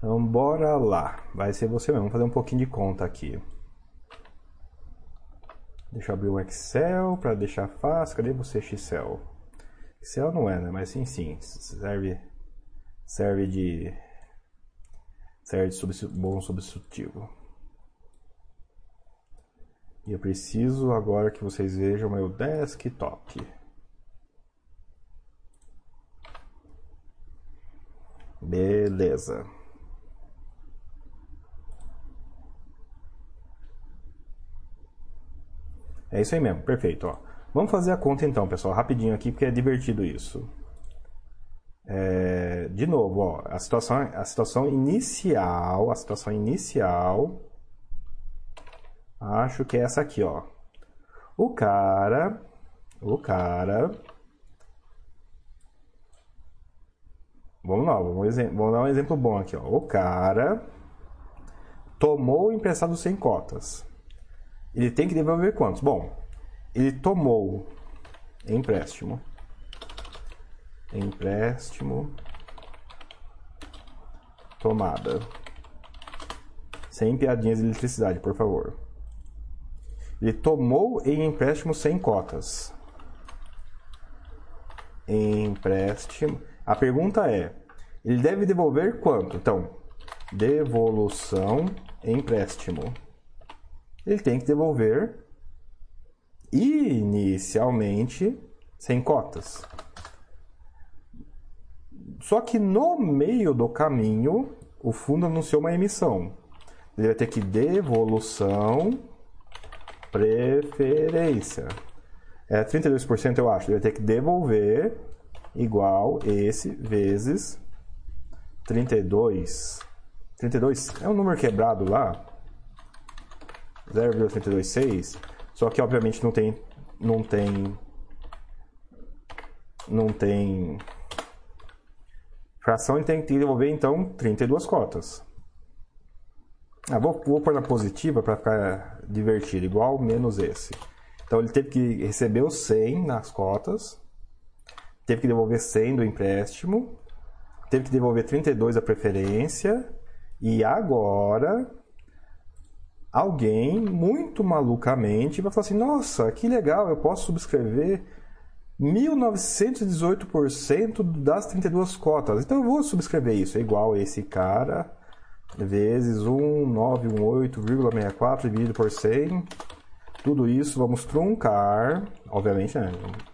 Então, bora lá. Vai ser você mesmo. Vamos fazer um pouquinho de conta aqui. Deixa eu abrir o Excel para deixar fácil. Cadê você, Excel? Excel não é, né? Mas sim, sim. Serve, serve de, serve de bom substitutivo. E eu preciso agora que vocês vejam meu desktop. Beleza. É isso aí mesmo, perfeito. Ó. Vamos fazer a conta então, pessoal, rapidinho aqui, porque é divertido isso. É, de novo, ó, a situação, a situação inicial, a situação inicial, acho que é essa aqui, ó. O cara, o cara, vamos lá, vamos, vamos dar um exemplo bom aqui, ó. O cara tomou emprestado sem cotas ele tem que devolver quantos? Bom, ele tomou empréstimo. Empréstimo. Tomada. Sem piadinhas de eletricidade, por favor. Ele tomou em empréstimo sem cotas. Empréstimo. A pergunta é: ele deve devolver quanto? Então, devolução empréstimo ele tem que devolver inicialmente sem cotas. Só que no meio do caminho, o fundo anunciou uma emissão. Ele vai ter que devolução preferência. É 32% eu acho. Ele vai ter que devolver igual esse vezes 32. 32 é um número quebrado lá. 0,326, só que obviamente não tem não tem não tem fração, ele tem que devolver então 32 cotas. Ah, vou, vou pôr na positiva para ficar divertido, igual menos esse. Então ele teve que receber os 100 nas cotas, teve que devolver 100 do empréstimo, teve que devolver 32 da preferência e agora alguém muito malucamente vai falar assim: nossa, que legal, eu posso subscrever 1918% das 32 cotas. Então eu vou subscrever isso, é igual a esse cara vezes 1918,64 dividido por 100. Tudo isso vamos truncar, obviamente, né?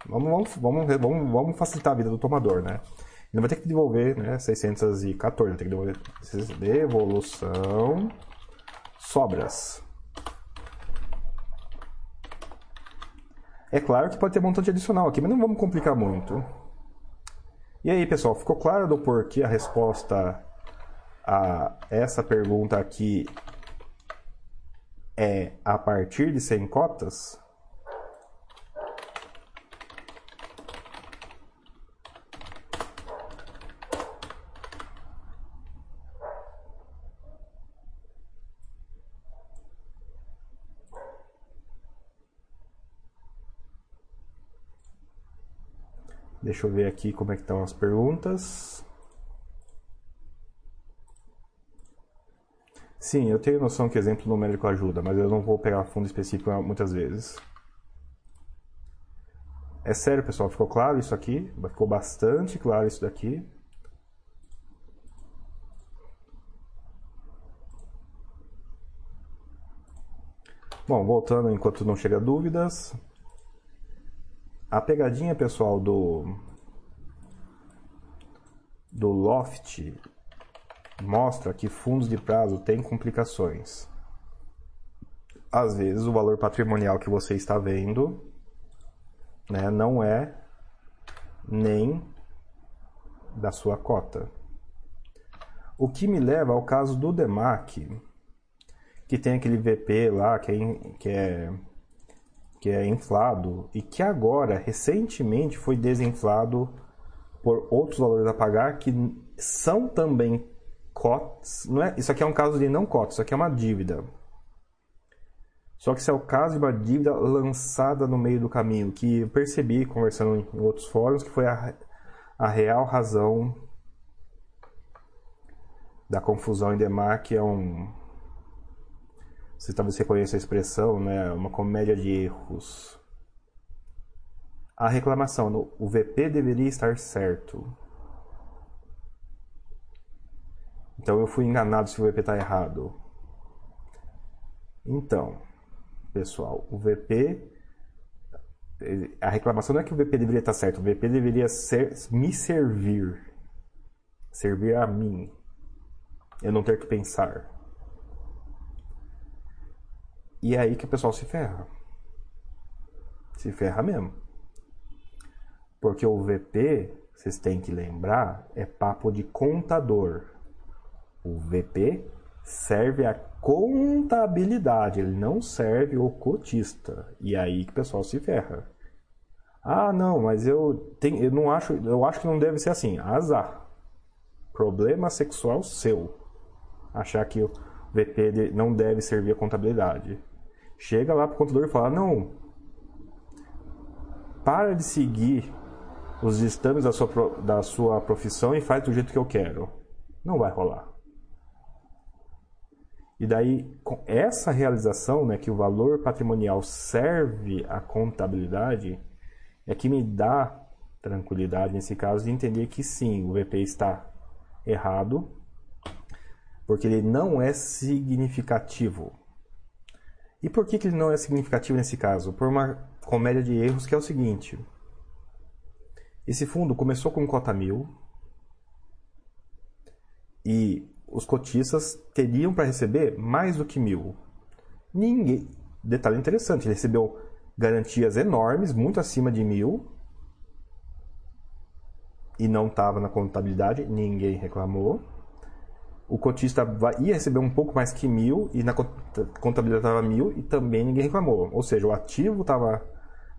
Vamos, vamos, vamos, vamos, facilitar a vida do tomador, né? Ele vai ter que devolver né, 614, tem que devolver devolução sobras. É claro que pode ter montante adicional aqui, mas não vamos complicar muito. E aí, pessoal, ficou claro do porquê a resposta a essa pergunta aqui é a partir de 100 cotas? Deixa eu ver aqui como é que estão as perguntas. Sim, eu tenho noção que exemplo numérico ajuda, mas eu não vou pegar fundo específico muitas vezes. É sério, pessoal, ficou claro isso aqui? Ficou bastante claro isso daqui. Bom, voltando enquanto não chega dúvidas. A pegadinha, pessoal, do do Loft mostra que fundos de prazo têm complicações. Às vezes o valor patrimonial que você está vendo né, não é nem da sua cota. O que me leva ao caso do DEMAC, que tem aquele VP lá que é, que é, que é inflado e que agora, recentemente, foi desinflado por outros valores a pagar que são também cotas. Não é, isso aqui é um caso de não cotas, isso aqui é uma dívida. Só que esse é o caso de uma dívida lançada no meio do caminho, que percebi conversando em outros fóruns que foi a, a real razão da confusão em Demarc é um você talvez reconheça a expressão, né, uma comédia de erros. A reclamação, o VP deveria estar certo. Então eu fui enganado se o VP está errado. Então, pessoal. O VP. A reclamação não é que o VP deveria estar certo, o VP deveria ser, me servir. Servir a mim. Eu não ter que pensar. E é aí que o pessoal se ferra. Se ferra mesmo. Porque o VP, vocês têm que lembrar, é papo de contador. O VP serve a contabilidade, ele não serve o cotista. E é aí que o pessoal se ferra. Ah, não, mas eu tenho, eu não acho, eu acho que não deve ser assim. Azar. Problema sexual seu. Achar que o VP não deve servir a contabilidade. Chega lá pro contador e fala: "Não. Para de seguir os ditames da sua, da sua profissão e faz do jeito que eu quero." Não vai rolar. E daí, com essa realização, né, que o valor patrimonial serve à contabilidade, é que me dá tranquilidade nesse caso de entender que sim, o VP está errado, porque ele não é significativo. E por que, que ele não é significativo nesse caso? Por uma comédia de erros que é o seguinte: esse fundo começou com cota mil e os cotistas teriam para receber mais do que mil. Ninguém. Detalhe interessante, ele recebeu garantias enormes, muito acima de mil, e não estava na contabilidade, ninguém reclamou. O cotista ia receber um pouco mais que mil, e na contabilidade estava mil, e também ninguém reclamou. Ou seja, o ativo estava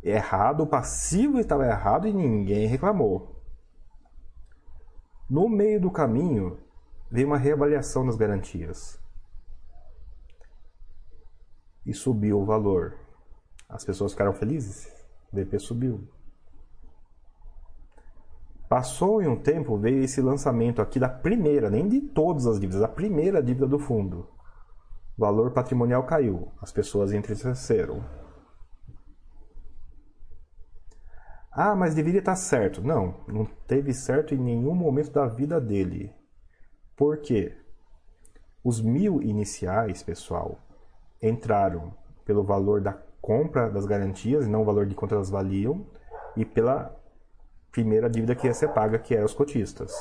errado, o passivo estava errado e ninguém reclamou. No meio do caminho, veio uma reavaliação das garantias. E subiu o valor. As pessoas ficaram felizes. O BP subiu. Passou em um tempo, veio esse lançamento aqui da primeira, nem de todas as dívidas, da primeira dívida do fundo. O valor patrimonial caiu. As pessoas entristeceram. Ah, mas deveria estar certo. Não, não teve certo em nenhum momento da vida dele. Por quê? Os mil iniciais, pessoal, entraram pelo valor da compra das garantias, não o valor de quanto elas valiam, e pela primeira dívida que ia ser paga, que eram os cotistas.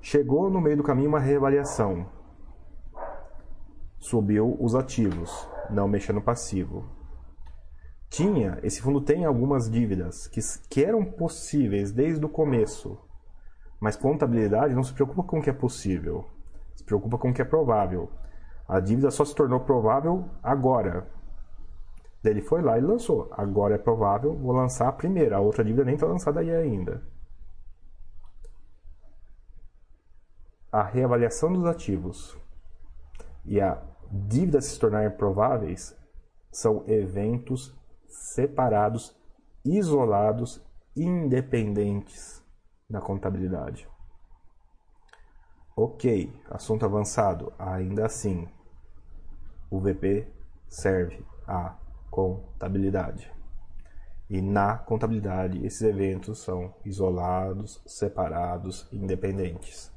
Chegou no meio do caminho uma reavaliação. Subiu os ativos, não mexendo no passivo. Tinha, esse fundo tem algumas dívidas que, que eram possíveis desde o começo, mas contabilidade não se preocupa com o que é possível, se preocupa com o que é provável. A dívida só se tornou provável agora. Daí ele foi lá e lançou. Agora é provável, vou lançar a primeira. A outra dívida nem está lançada aí ainda. A reavaliação dos ativos e a dívida se tornarem prováveis são eventos separados, isolados, independentes na contabilidade. Ok, assunto avançado. Ainda assim, o VP serve à contabilidade. E na contabilidade, esses eventos são isolados, separados, independentes.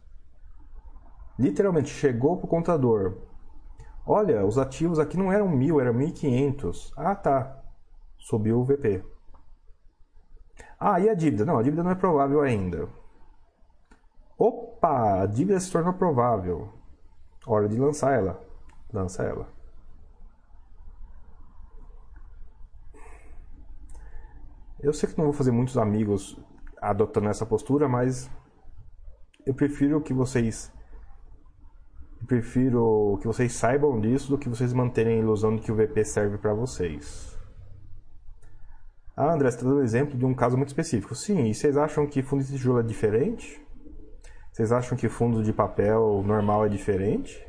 Literalmente, chegou para o contador. Olha, os ativos aqui não eram mil, eram 1.500. Ah, tá. Subiu o VP. Ah, e a dívida? Não, a dívida não é provável ainda. Opa, a dívida se torna provável. Hora de lançar ela. Lança ela. Eu sei que não vou fazer muitos amigos adotando essa postura, mas eu prefiro que vocês eu prefiro que vocês saibam disso do que vocês manterem a ilusão de que o VP serve para vocês. Ah, André, você está dando um exemplo de um caso muito específico. Sim, e vocês acham que fundo de tijolo é diferente? Vocês acham que fundo de papel normal é diferente?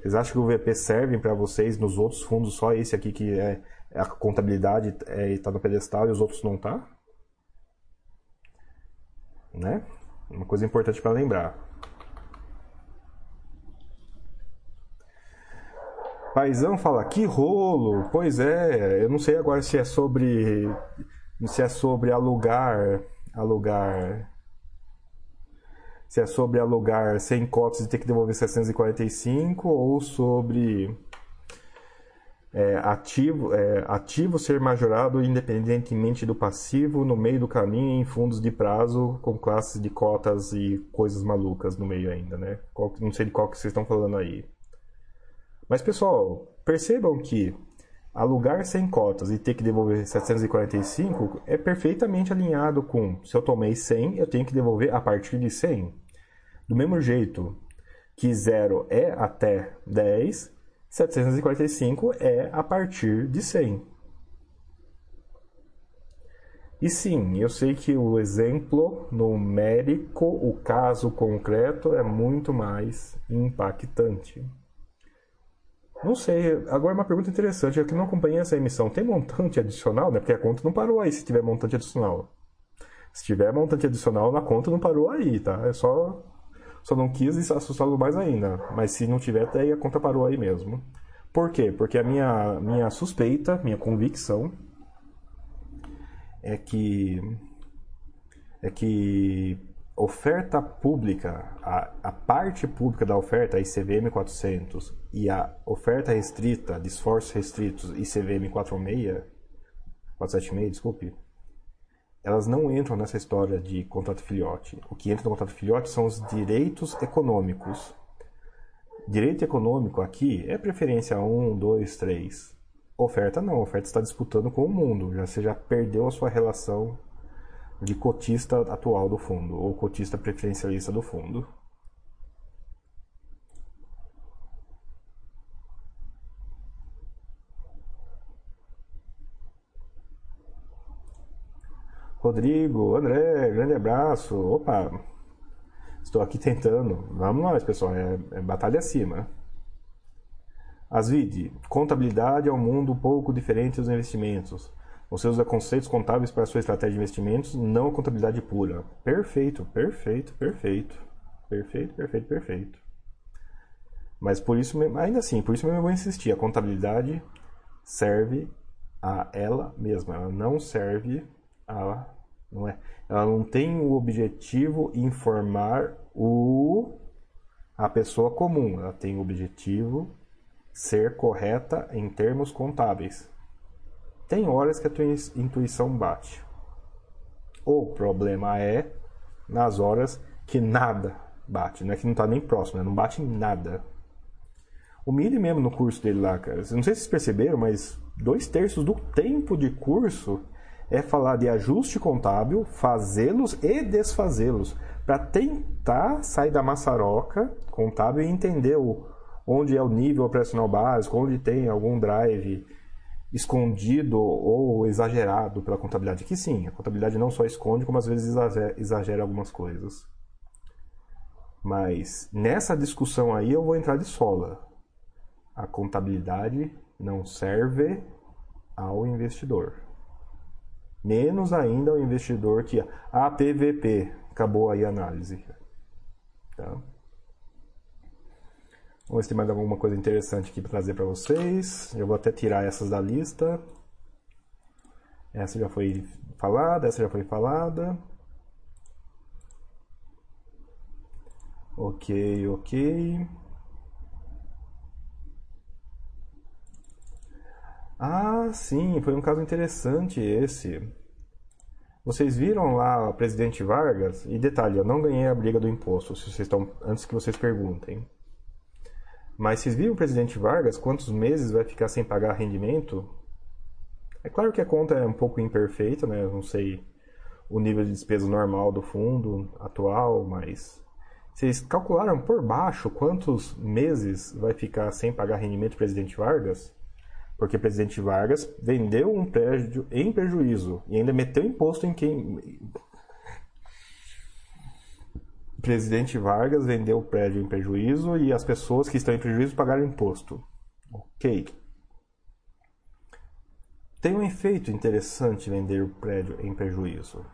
Vocês acham que o VP serve para vocês nos outros fundos, só esse aqui que é a contabilidade é, está no pedestal e os outros não tá? Né? Uma coisa importante para lembrar. Paizão fala, que rolo! Pois é, eu não sei agora se é sobre. se é sobre alugar. alugar. Se é sobre alugar 100 cotas e ter que devolver 745 ou sobre é, ativo, é, ativo ser majorado independentemente do passivo no meio do caminho em fundos de prazo com classes de cotas e coisas malucas no meio ainda, né? Qual, não sei de qual que vocês estão falando aí. Mas, pessoal, percebam que alugar 100 cotas e ter que devolver 745 é perfeitamente alinhado com se eu tomei 100, eu tenho que devolver a partir de 100. Do mesmo jeito que 0 é até 10, 745 é a partir de 100. E sim, eu sei que o exemplo numérico, o caso concreto, é muito mais impactante. Não sei, agora uma pergunta interessante, eu que não acompanhei essa emissão, tem montante adicional, né? Porque a conta não parou aí se tiver montante adicional. Se tiver montante adicional na conta, não parou aí, tá? É só só não quis assustá-lo mais ainda, mas se não tiver, até a conta parou aí mesmo. Por quê? Porque a minha minha suspeita, minha convicção é que é que oferta pública, a, a parte pública da oferta, a ICVM 400, e a oferta restrita, de esforços restritos, ICVM 46, 476, desculpe, elas não entram nessa história de contrato filhote. O que entra no contrato filhote são os direitos econômicos. Direito econômico aqui é preferência 1, 2, 3. Oferta não, oferta está disputando com o mundo, já você já perdeu a sua relação de cotista atual do fundo ou cotista preferencialista do fundo. Rodrigo, André, grande abraço. Opa, estou aqui tentando. Vamos nós, pessoal, é, é batalha acima. Asvide, contabilidade é um mundo pouco diferente dos investimentos. Você usa conceitos contábeis para a sua estratégia de investimentos, não a contabilidade pura. Perfeito, perfeito, perfeito. Perfeito, perfeito, perfeito. Mas por isso, ainda assim, por isso mesmo eu vou insistir. A contabilidade serve a ela mesma. Ela não serve a. Não é, ela não tem o objetivo informar o, a pessoa comum. Ela tem o objetivo ser correta em termos contábeis. Tem horas que a tua intuição bate. O problema é nas horas que nada bate, não é que não está nem próximo, né? não bate em nada. O Mili mesmo no curso dele lá, cara, não sei se vocês perceberam, mas dois terços do tempo de curso é falar de ajuste contábil, fazê-los e desfazê-los, para tentar sair da maçaroca contábil e entender o, onde é o nível operacional básico, onde tem algum drive escondido ou exagerado pela contabilidade. Que sim, a contabilidade não só esconde, como às vezes exagera algumas coisas. Mas nessa discussão aí eu vou entrar de sola. A contabilidade não serve ao investidor. Menos ainda ao investidor que a PVP acabou aí a análise. Tá? Vamos ver se tem mais alguma coisa interessante aqui para trazer para vocês. Eu vou até tirar essas da lista. Essa já foi falada, essa já foi falada. Ok, ok. Ah, sim, foi um caso interessante esse. Vocês viram lá o presidente Vargas? E detalhe, eu não ganhei a briga do imposto, se vocês estão antes que vocês perguntem. Mas vocês viram o presidente Vargas quantos meses vai ficar sem pagar rendimento? É claro que a conta é um pouco imperfeita, né? Eu não sei o nível de despesa normal do fundo atual, mas vocês calcularam por baixo quantos meses vai ficar sem pagar rendimento o presidente Vargas? porque o presidente Vargas vendeu um prédio em prejuízo e ainda meteu imposto em quem. Presidente Vargas vendeu o prédio em prejuízo e as pessoas que estão em prejuízo pagaram imposto. Ok. Tem um efeito interessante vender o prédio em prejuízo.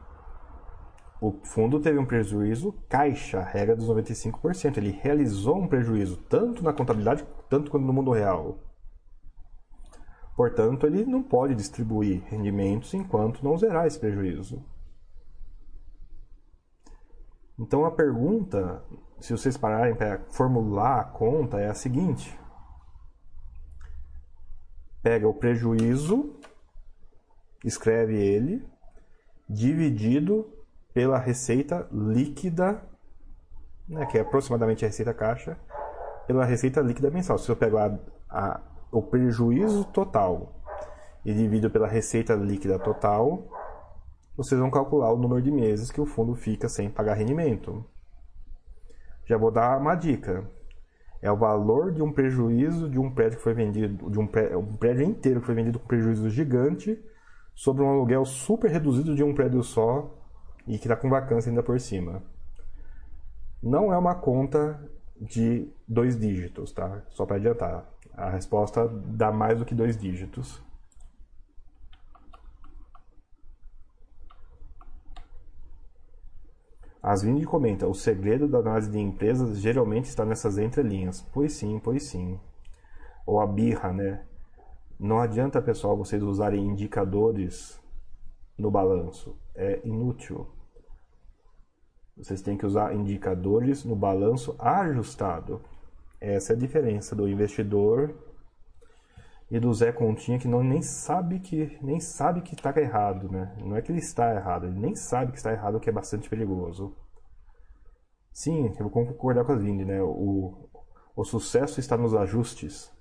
O fundo teve um prejuízo caixa, regra dos 95%. Ele realizou um prejuízo tanto na contabilidade tanto quanto no mundo real. Portanto, ele não pode distribuir rendimentos enquanto não zerar esse prejuízo. Então a pergunta, se vocês pararem para formular a conta, é a seguinte: pega o prejuízo, escreve ele, dividido pela receita líquida, né, que é aproximadamente a receita caixa, pela receita líquida mensal. Se eu pegar a o prejuízo total e divido pela receita líquida total, vocês vão calcular o número de meses que o fundo fica sem pagar rendimento. Já vou dar uma dica. É o valor de um prejuízo de um prédio que foi vendido, de um prédio, um prédio inteiro que foi vendido com prejuízo gigante sobre um aluguel super reduzido de um prédio só e que está com vacância ainda por cima. Não é uma conta de dois dígitos, tá? Só para adiantar. A resposta dá mais do que dois dígitos. Asvini comenta: o segredo da análise de empresas geralmente está nessas entrelinhas. Pois sim, pois sim. Ou a birra, né? Não adianta, pessoal, vocês usarem indicadores no balanço. É inútil. Vocês têm que usar indicadores no balanço ajustado. Essa é a diferença do investidor e do Zé Continha que não nem sabe que nem sabe que está errado, né? Não é que ele está errado, ele nem sabe que está errado, o que é bastante perigoso. Sim, eu vou concordar com a Lindy, né? O, o sucesso está nos ajustes.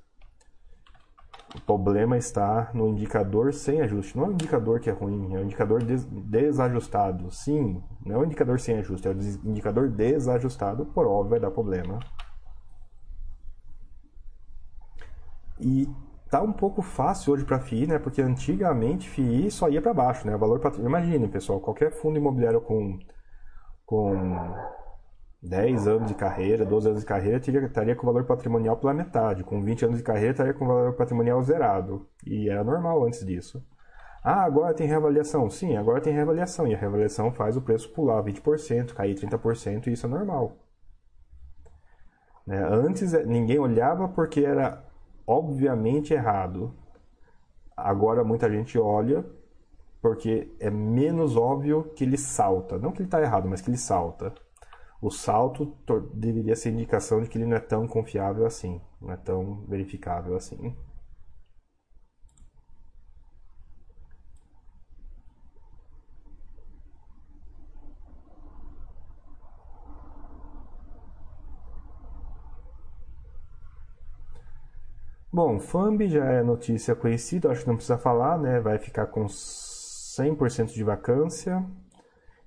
O problema está no indicador sem ajuste. Não é o indicador que é ruim, é o indicador des desajustado. Sim, não é o indicador sem ajuste, é o indicador desajustado, por óbvio vai dar problema. E tá um pouco fácil hoje para FII, né? Porque antigamente FII só ia para baixo, né? O valor patrimonial. Imagine, pessoal, qualquer fundo imobiliário com com 10 anos de carreira, 12 anos de carreira, estaria com o valor patrimonial pela metade. Com 20 anos de carreira, estaria com o valor patrimonial zerado. E era normal antes disso. Ah, agora tem reavaliação. Sim, agora tem reavaliação. E a reavaliação faz o preço pular 20%, cair 30%, e isso é normal. Né? Antes ninguém olhava porque era obviamente errado. Agora muita gente olha porque é menos óbvio que ele salta. Não que ele está errado, mas que ele salta. O salto deveria ser indicação de que ele não é tão confiável assim, não é tão verificável assim. Bom, FAMB já é notícia conhecida, acho que não precisa falar, né? Vai ficar com 100% de vacância.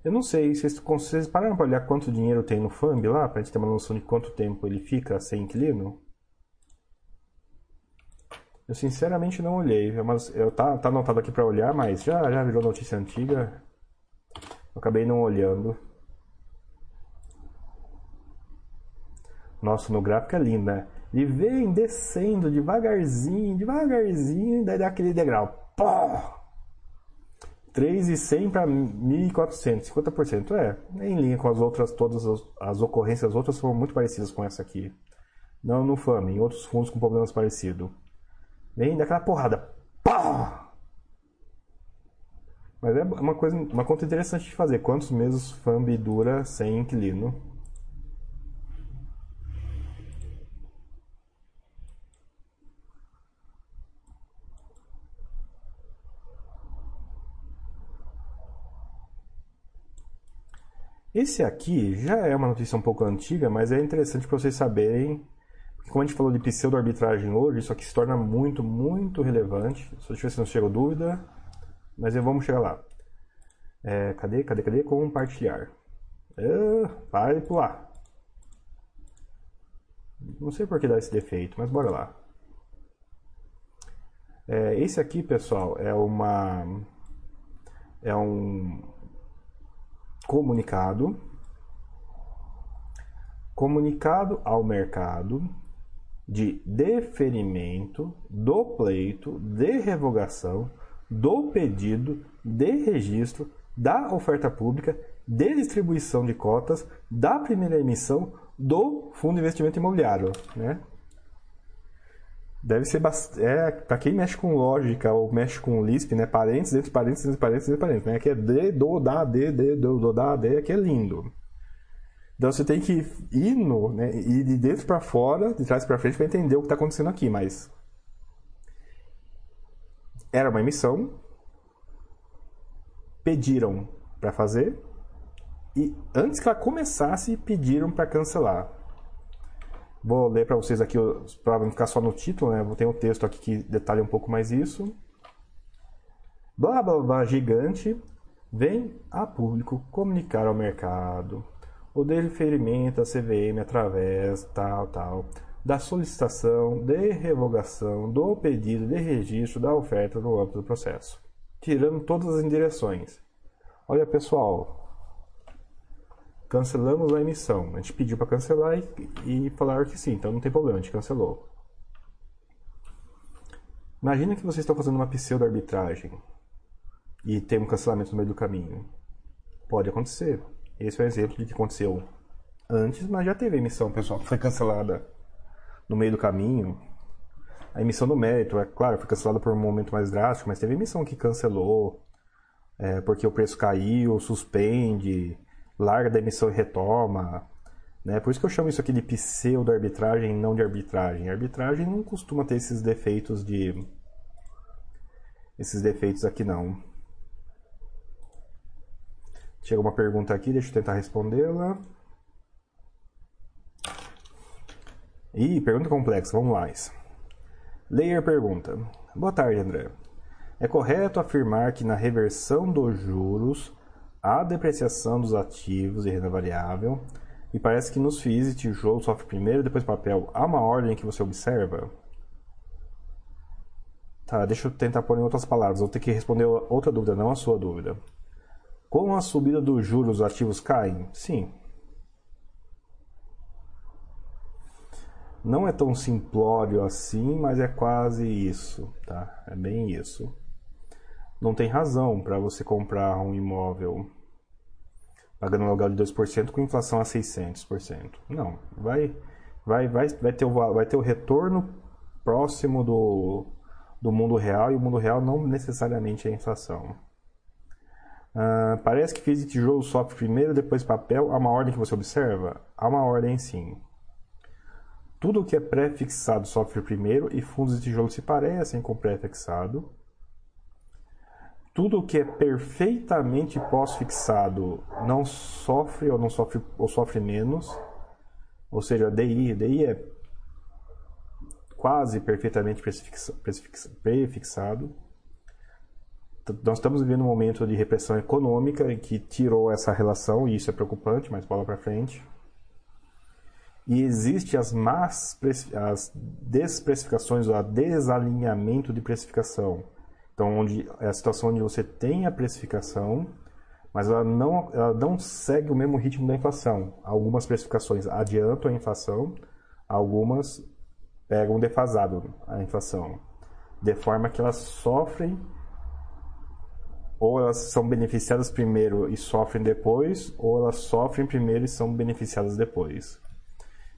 Eu não sei, vocês, vocês pararam para olhar quanto dinheiro tem no FAMB lá, para a gente ter uma noção de quanto tempo ele fica sem inquilino? Eu sinceramente não olhei, mas eu tá, tá anotado aqui para olhar, mas já, já virou notícia antiga. Eu acabei não olhando. Nossa, no gráfico é lindo, né? E vem descendo devagarzinho, devagarzinho, daí dá aquele degrau. Pô! 3,100 para 1.400, 50%. É, em linha com as outras, todas as, as, ocorrências, as outras foram muito parecidas com essa aqui. Não no FAM, em outros fundos com problemas parecidos. Vem daquela porrada. Pá! Mas é uma coisa, uma conta interessante de fazer. Quantos meses FAMB dura sem inquilino? Esse aqui já é uma notícia um pouco antiga, mas é interessante para vocês saberem. Como a gente falou de pseudo-arbitragem hoje, isso aqui se torna muito, muito relevante. Só deixa eu ver se não chegou dúvida, mas vamos chegar lá. É, cadê, cadê, cadê? Compartilhar. É, vai pular. Não sei por que dá esse defeito, mas bora lá. É, esse aqui, pessoal, é uma é um comunicado, comunicado ao mercado de deferimento do pleito de revogação do pedido de registro da oferta pública de distribuição de cotas da primeira emissão do Fundo de Investimento Imobiliário, né? Deve ser bastante. É, para quem mexe com lógica ou mexe com Lisp, né? Parênteses, entre parênteses, entre parênteses, entre parênteses. Né? Aqui é D, do, da, D, D, do, do, da, D. Aqui é lindo. Então você tem que ir no, né? Ir de dentro para fora, de trás para frente, para entender o que está acontecendo aqui. Mas era uma emissão, pediram para fazer e antes que ela começasse pediram para cancelar. Vou ler para vocês aqui, para não ficar só no título, né? Tem um texto aqui que detalha um pouco mais isso. Blá blá blá gigante vem a público comunicar ao mercado o deferimento da CVM através tal, tal, da solicitação de revogação do pedido de registro da oferta no âmbito do processo, tirando todas as indireções. Olha pessoal, cancelamos a emissão. A gente pediu para cancelar e, e falaram que sim, então não tem problema, a gente cancelou. Imagina que vocês estão fazendo uma pseudo-arbitragem e tem um cancelamento no meio do caminho. Pode acontecer. Esse é um exemplo de que aconteceu antes, mas já teve emissão, pessoal, que foi cancelada no meio do caminho. A emissão do mérito, é claro, foi cancelada por um momento mais drástico, mas teve emissão que cancelou é, porque o preço caiu, suspende, larga da emissão e retoma. Né? Por isso que eu chamo isso aqui de pseudo-arbitragem, não de arbitragem. A arbitragem não costuma ter esses defeitos de. Esses defeitos aqui não. Chega uma pergunta aqui, deixa eu tentar respondê-la. Ih, pergunta complexa, vamos lá. Layer pergunta: Boa tarde, André. É correto afirmar que na reversão dos juros a depreciação dos ativos e renda variável. E parece que nos FIIs, tijolo sofre primeiro, depois papel. Há uma ordem que você observa? Tá, deixa eu tentar pôr em outras palavras. Vou ter que responder outra dúvida, não a sua dúvida. Com a subida dos juros, os ativos caem? Sim. Não é tão simplório assim, mas é quase isso, tá? É bem isso não tem razão para você comprar um imóvel pagando um aluguel de 2% com inflação a 600%. Não, vai vai vai vai ter o vai ter o retorno próximo do do mundo real e o mundo real não necessariamente é inflação. Uh, parece que fiz de tijolo sofre primeiro, depois papel. Há uma ordem que você observa? Há uma ordem sim. Tudo que é pré-fixado sofre primeiro e fundos de tijolo se parecem com pré-fixado tudo que é perfeitamente pós-fixado não sofre ou não sofre ou sofre menos. Ou seja, DI, DI é quase perfeitamente prefixado. Nós estamos vivendo um momento de repressão econômica que tirou essa relação e isso é preocupante, mas bola para frente. E existe as más as desprecificações, o desalinhamento de precificação então, onde é a situação onde você tem a precificação, mas ela não, ela não segue o mesmo ritmo da inflação. Algumas precificações adiantam a inflação, algumas pegam defasado a inflação, de forma que elas sofrem ou elas são beneficiadas primeiro e sofrem depois, ou elas sofrem primeiro e são beneficiadas depois.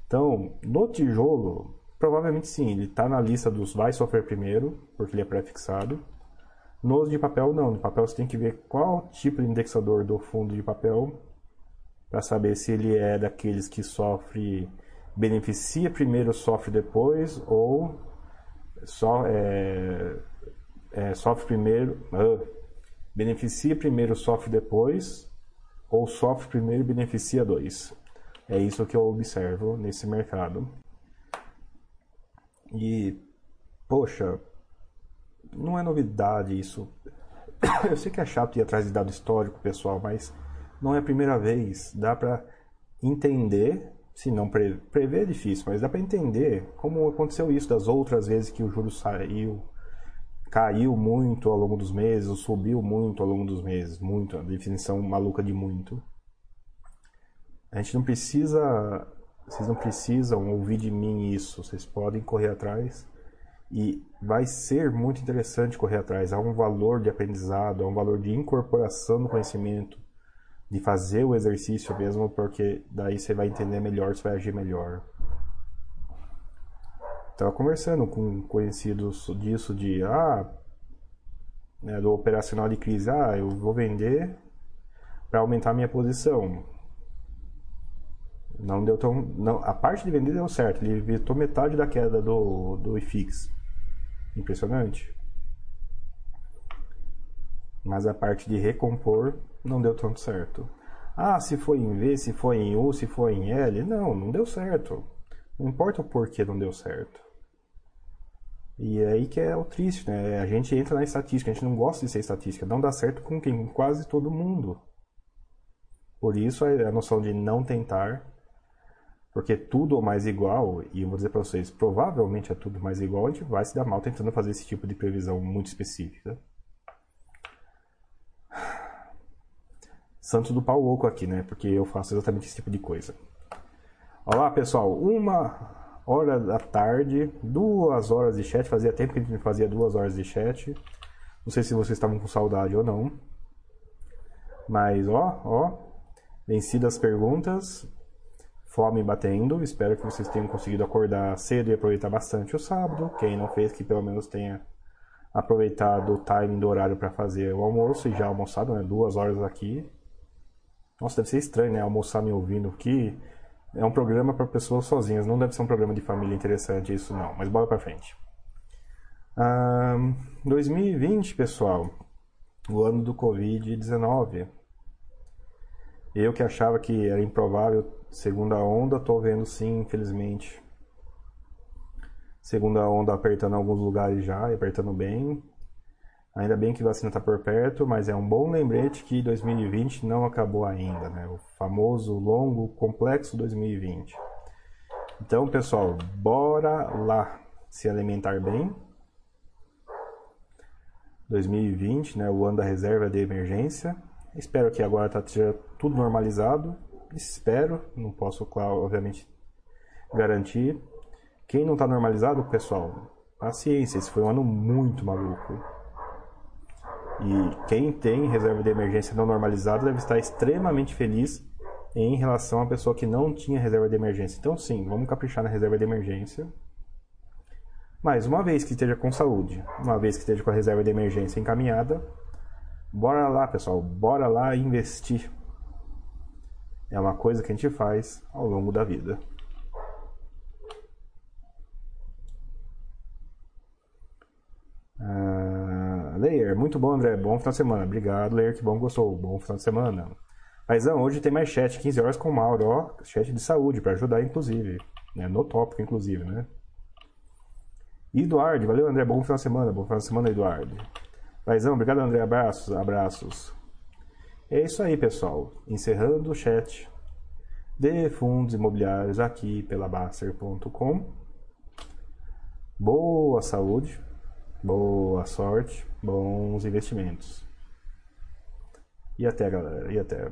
Então, no tijolo, provavelmente sim, ele está na lista dos vai sofrer primeiro, porque ele é pré-fixado Nos de papel, não. No papel você tem que ver qual tipo de indexador do fundo de papel para saber se ele é daqueles que sofre, beneficia primeiro, sofre depois, ou só é, é, sofre primeiro, uh, beneficia primeiro, sofre depois, ou sofre primeiro beneficia dois. É isso que eu observo nesse mercado. E, poxa, não é novidade isso. Eu sei que é chato ir atrás de dado histórico, pessoal, mas não é a primeira vez. Dá para entender, se não pre prever é difícil, mas dá para entender como aconteceu isso das outras vezes que o juro saiu, caiu muito ao longo dos meses, ou subiu muito ao longo dos meses, muito, a definição maluca de muito. A gente não precisa, vocês não precisam ouvir de mim isso, vocês podem correr atrás e vai ser muito interessante correr atrás. Há um valor de aprendizado, há um valor de incorporação do conhecimento, de fazer o exercício mesmo, porque daí você vai entender melhor, você vai agir melhor. Estava conversando com conhecidos disso, de ah, né, do operacional de crise, ah, eu vou vender para aumentar minha posição. Não deu tão. Não, a parte de vender deu certo, ele evitou metade da queda do, do IFIX. Impressionante. Mas a parte de recompor não deu tanto certo. Ah, se foi em V, se foi em U, se foi em L. Não, não deu certo. Não importa o porquê não deu certo. E é aí que é o triste, né? A gente entra na estatística, a gente não gosta de ser estatística. Não dá certo com quem? Com quase todo mundo. Por isso a noção de não tentar porque tudo ou mais igual, e eu vou dizer para vocês, provavelmente é tudo mais igual, a gente vai se dar mal tentando fazer esse tipo de previsão muito específica. Santos do pau louco aqui, né? Porque eu faço exatamente esse tipo de coisa. Olá, pessoal. Uma hora da tarde, duas horas de chat. Fazia tempo que a gente fazia duas horas de chat. Não sei se vocês estavam com saudade ou não. Mas, ó, ó. Vencidas as perguntas fome batendo. Espero que vocês tenham conseguido acordar cedo e aproveitar bastante o sábado. Quem não fez, que pelo menos tenha aproveitado o timing do horário para fazer o almoço e já almoçado, né? Duas horas aqui. Nossa, deve ser estranho, né? Almoçar me ouvindo aqui. É um programa para pessoas sozinhas, não deve ser um programa de família interessante isso não, mas bora para frente. Um, 2020, pessoal, o ano do Covid-19. Eu que achava que era improvável Segunda onda, tô vendo sim, infelizmente. Segunda onda apertando alguns lugares já, e apertando bem. Ainda bem que vacina está por perto, mas é um bom lembrete que 2020 não acabou ainda, né? O famoso, longo, complexo 2020. Então, pessoal, bora lá se alimentar bem. 2020, né? O ano da reserva de emergência. Espero que agora tá tudo normalizado espero, não posso, claro, obviamente, garantir. Quem não está normalizado, pessoal, paciência, esse foi um ano muito maluco. E quem tem reserva de emergência não normalizada deve estar extremamente feliz em relação à pessoa que não tinha reserva de emergência. Então, sim, vamos caprichar na reserva de emergência. Mas uma vez que esteja com saúde, uma vez que esteja com a reserva de emergência encaminhada, bora lá, pessoal, bora lá investir é uma coisa que a gente faz ao longo da vida. Uh, Leir, muito bom, André. Bom final de semana. Obrigado, Leir, que bom gostou. Bom final de semana. Paizão, hoje tem mais chat, 15 horas com o Mauro, ó. Chat de saúde, para ajudar, inclusive. Né? No tópico, inclusive, né? Eduardo, valeu, André. Bom final de semana. Bom final de semana, Eduardo. Paizão, obrigado, André. Abraços, abraços. É isso aí, pessoal. Encerrando o chat de fundos imobiliários aqui pela Baster.com. Boa saúde, boa sorte, bons investimentos. E até, galera. E até.